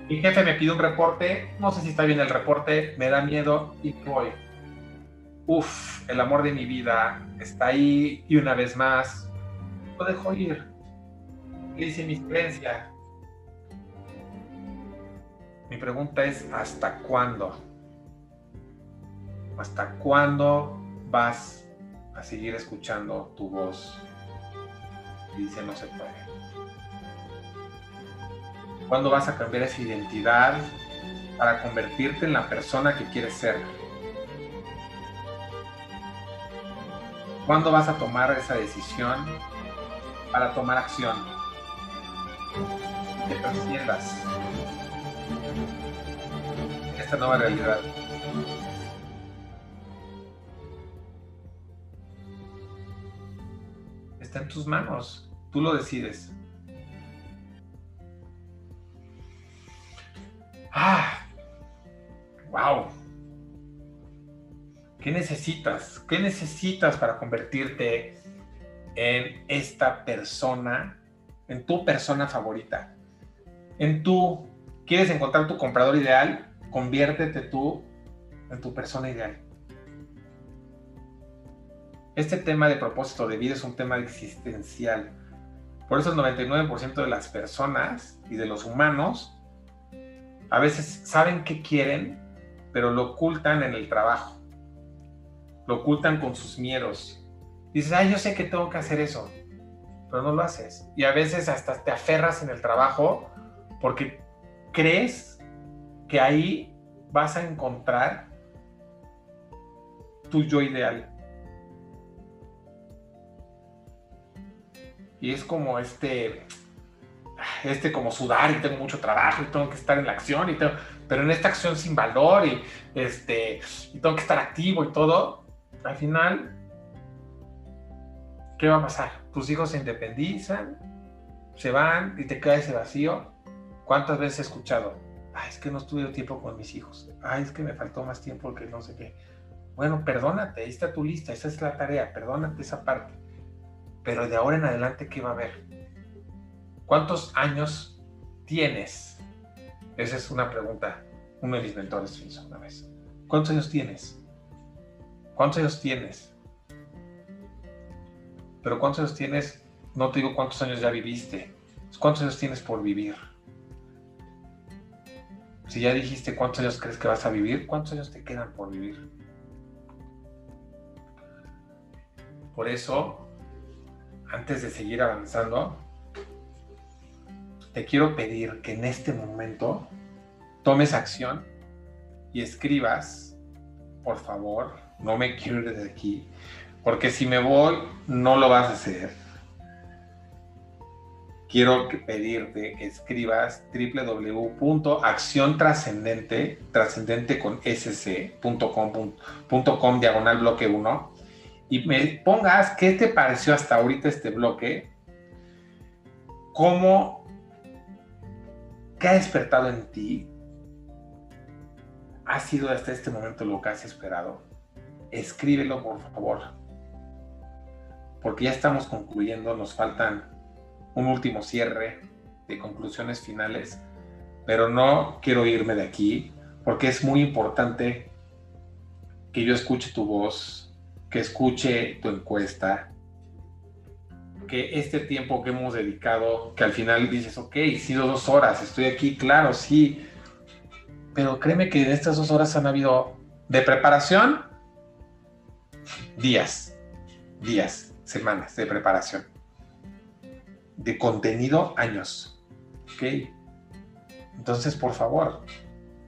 Mi jefe me pide un reporte, no sé si está bien el reporte, me da miedo y me voy. Uf, el amor de mi vida está ahí y una vez más lo dejo ir. hice mi creencia. Mi pregunta es, ¿hasta cuándo? ¿Hasta cuándo vas a seguir escuchando tu voz? Dice, no se puede. ¿Cuándo vas a cambiar esa identidad para convertirte en la persona que quieres ser? ¿Cuándo vas a tomar esa decisión para tomar acción? Que trasciendas esta nueva realidad. Está en tus manos, tú lo decides. Ah, wow. ¿Qué necesitas? ¿Qué necesitas para convertirte en esta persona, en tu persona favorita? En tu, ¿quieres encontrar tu comprador ideal? Conviértete tú en tu persona ideal. Este tema de propósito de vida es un tema existencial. Por eso el 99% de las personas y de los humanos a veces saben qué quieren, pero lo ocultan en el trabajo lo ocultan con sus miedos. Dices, ay, yo sé que tengo que hacer eso, pero no lo haces. Y a veces hasta te aferras en el trabajo porque crees que ahí vas a encontrar tu yo ideal. Y es como este, este como sudar y tengo mucho trabajo y tengo que estar en la acción y pero en esta acción sin valor y este y tengo que estar activo y todo al final, ¿qué va a pasar? Tus hijos se independizan, se van y te queda ese vacío. ¿Cuántas veces he escuchado? Ay, es que no estuve tiempo con mis hijos. Ay, es que me faltó más tiempo que no sé qué. Bueno, perdónate, ahí está tu lista, esa es la tarea, perdónate esa parte. Pero de ahora en adelante, ¿qué va a haber? ¿Cuántos años tienes? Esa es una pregunta. Uno de mis mentores hizo una vez. ¿Cuántos años tienes? ¿Cuántos años tienes? Pero ¿cuántos años tienes? No te digo cuántos años ya viviste. ¿Cuántos años tienes por vivir? Si ya dijiste cuántos años crees que vas a vivir, ¿cuántos años te quedan por vivir? Por eso, antes de seguir avanzando, te quiero pedir que en este momento tomes acción y escribas, por favor, no me quiero ir de aquí, porque si me voy, no lo vas a hacer. Quiero pedirte que escribas www.acciontrascendente, trascendente con sc.com diagonal bloque 1 y me pongas qué te pareció hasta ahorita este bloque, cómo, qué ha despertado en ti, ha sido hasta este momento lo que has esperado escríbelo por favor. Porque ya estamos concluyendo, nos faltan un último cierre de conclusiones finales, pero no quiero irme de aquí porque es muy importante que yo escuche tu voz, que escuche tu encuesta, que este tiempo que hemos dedicado, que al final dices, ok, sido dos horas, estoy aquí, claro, sí, pero créeme que en estas dos horas han habido de preparación días, días, semanas de preparación. De contenido, años. ¿Ok? Entonces, por favor,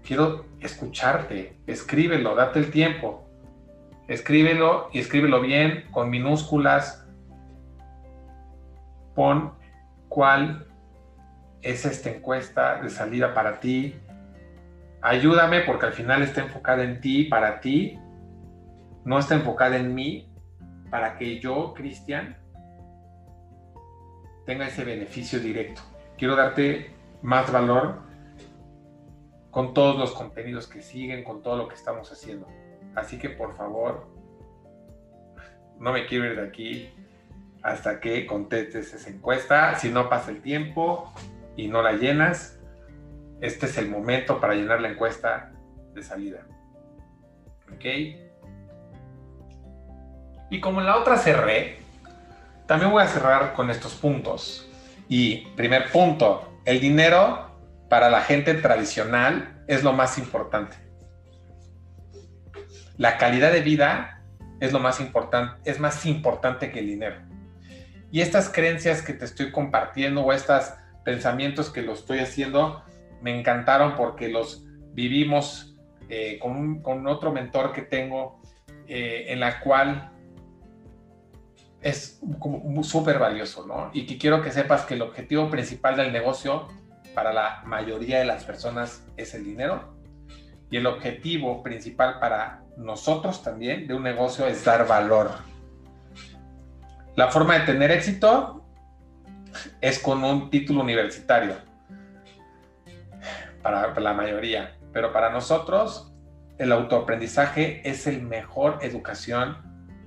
quiero escucharte, escríbelo, date el tiempo. Escríbelo y escríbelo bien, con minúsculas. Pon cuál es esta encuesta de salida para ti. Ayúdame porque al final está enfocada en ti, para ti. No está enfocada en mí, para que yo, Cristian, tenga ese beneficio directo. Quiero darte más valor con todos los contenidos que siguen, con todo lo que estamos haciendo. Así que por favor, no me quiero ir de aquí hasta que contestes esa encuesta. Si no pasa el tiempo y no la llenas, este es el momento para llenar la encuesta de salida. ¿Ok? Y como en la otra cerré, también voy a cerrar con estos puntos. Y primer punto, el dinero para la gente tradicional es lo más importante. La calidad de vida es lo más importante, es más importante que el dinero. Y estas creencias que te estoy compartiendo o estos pensamientos que lo estoy haciendo me encantaron porque los vivimos eh, con, otro mentor que tengo eh, en la cual es súper valioso, ¿no? Y que quiero que sepas que el objetivo principal del negocio para la mayoría de las personas es el dinero y el objetivo principal para nosotros también de un negocio es dar valor. La forma de tener éxito es con un título universitario para la mayoría, pero para nosotros el autoaprendizaje es el mejor educación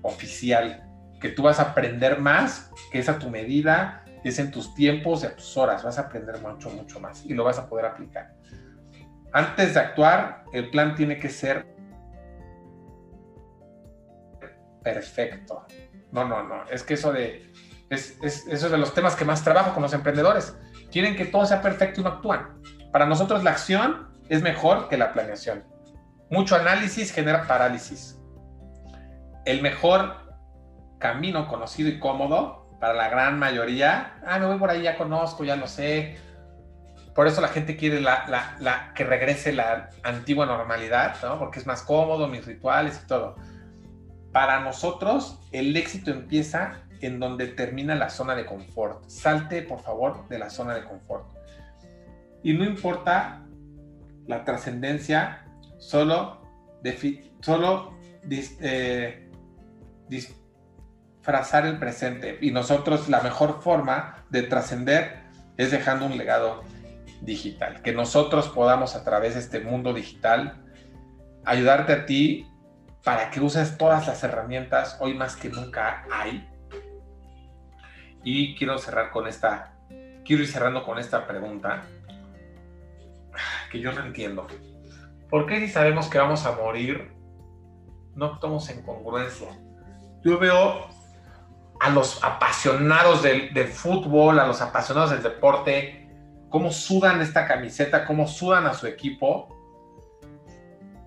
oficial que tú vas a aprender más, que es a tu medida, es en tus tiempos y a tus horas, vas a aprender mucho, mucho más y lo vas a poder aplicar. Antes de actuar, el plan tiene que ser perfecto. No, no, no, es que eso de, es, eso es de los temas que más trabajo con los emprendedores. Quieren que todo sea perfecto y no actúan. Para nosotros la acción es mejor que la planeación. Mucho análisis genera parálisis. El mejor camino conocido y cómodo para la gran mayoría. Ah, me voy por ahí, ya conozco, ya lo sé. Por eso la gente quiere la, que regrese la antigua normalidad, ¿no? Porque es más cómodo, mis rituales y todo. Para nosotros, el éxito empieza en donde termina la zona de confort. Salte, por favor, de la zona de confort. Y no importa la trascendencia, solo, solo eh, frazar el presente. Y nosotros la mejor forma de trascender es dejando un legado digital. Que nosotros podamos a través de este mundo digital ayudarte a ti para que uses todas las herramientas, hoy más que nunca hay. Y quiero cerrar con esta, quiero ir cerrando con esta pregunta que yo no entiendo. ¿Por qué si sabemos que vamos a morir, no actuamos en congruencia? Yo veo a los apasionados del, fútbol, a los apasionados del deporte, cómo sudan esta camiseta, cómo sudan a su equipo.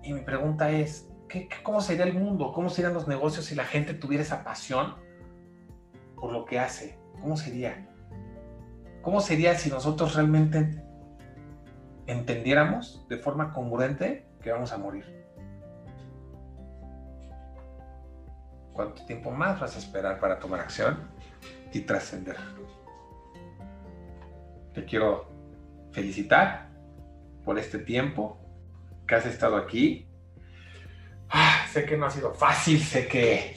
Y mi pregunta es, ¿qué, cómo sería el mundo? ¿Cómo serían los negocios si la gente tuviera esa pasión por lo que hace? ¿Cómo sería? ¿Cómo sería si nosotros realmente entendiéramos de forma congruente que vamos a morir? ¿Cuánto tiempo más vas a esperar para tomar acción y trascender? Te quiero felicitar por este tiempo que has estado aquí. Ah, sé que no ha sido fácil, sé que...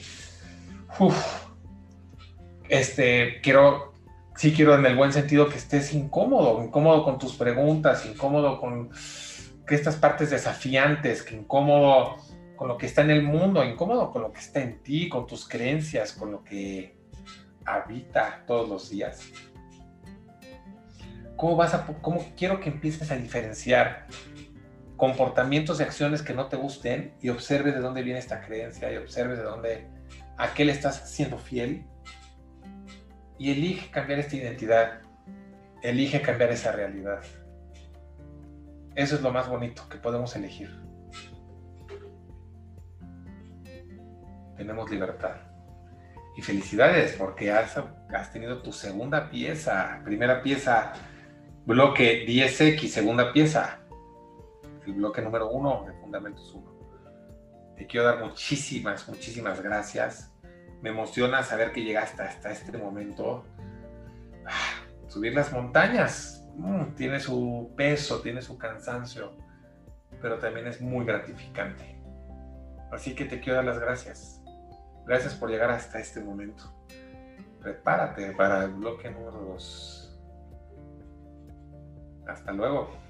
este, quiero, sí quiero en el buen sentido que estés incómodo, incómodo con tus preguntas, incómodo con que estas partes desafiantes, que incómodo con lo que está en el mundo, incómodo con lo que está en ti, con tus creencias, con lo que habita todos los días. ¿Cómo vas a cómo quiero que empieces a diferenciar comportamientos y acciones que no te gusten y observes de dónde viene esta creencia y observes de dónde a qué le estás siendo fiel y elige cambiar esta identidad, elige cambiar esa realidad. Eso es lo más bonito que podemos elegir. Tenemos libertad. Y felicidades porque has, has tenido tu segunda pieza, primera pieza, bloque 10X, segunda pieza, el bloque número 1 de Fundamentos 1. Te quiero dar muchísimas, muchísimas gracias. Me emociona saber que llegaste hasta este momento. Ah, subir las montañas mm, tiene su peso, tiene su cansancio, pero también es muy gratificante. Así que te quiero dar las gracias. Gracias por llegar hasta este momento. Prepárate para el bloque número 2. Hasta luego.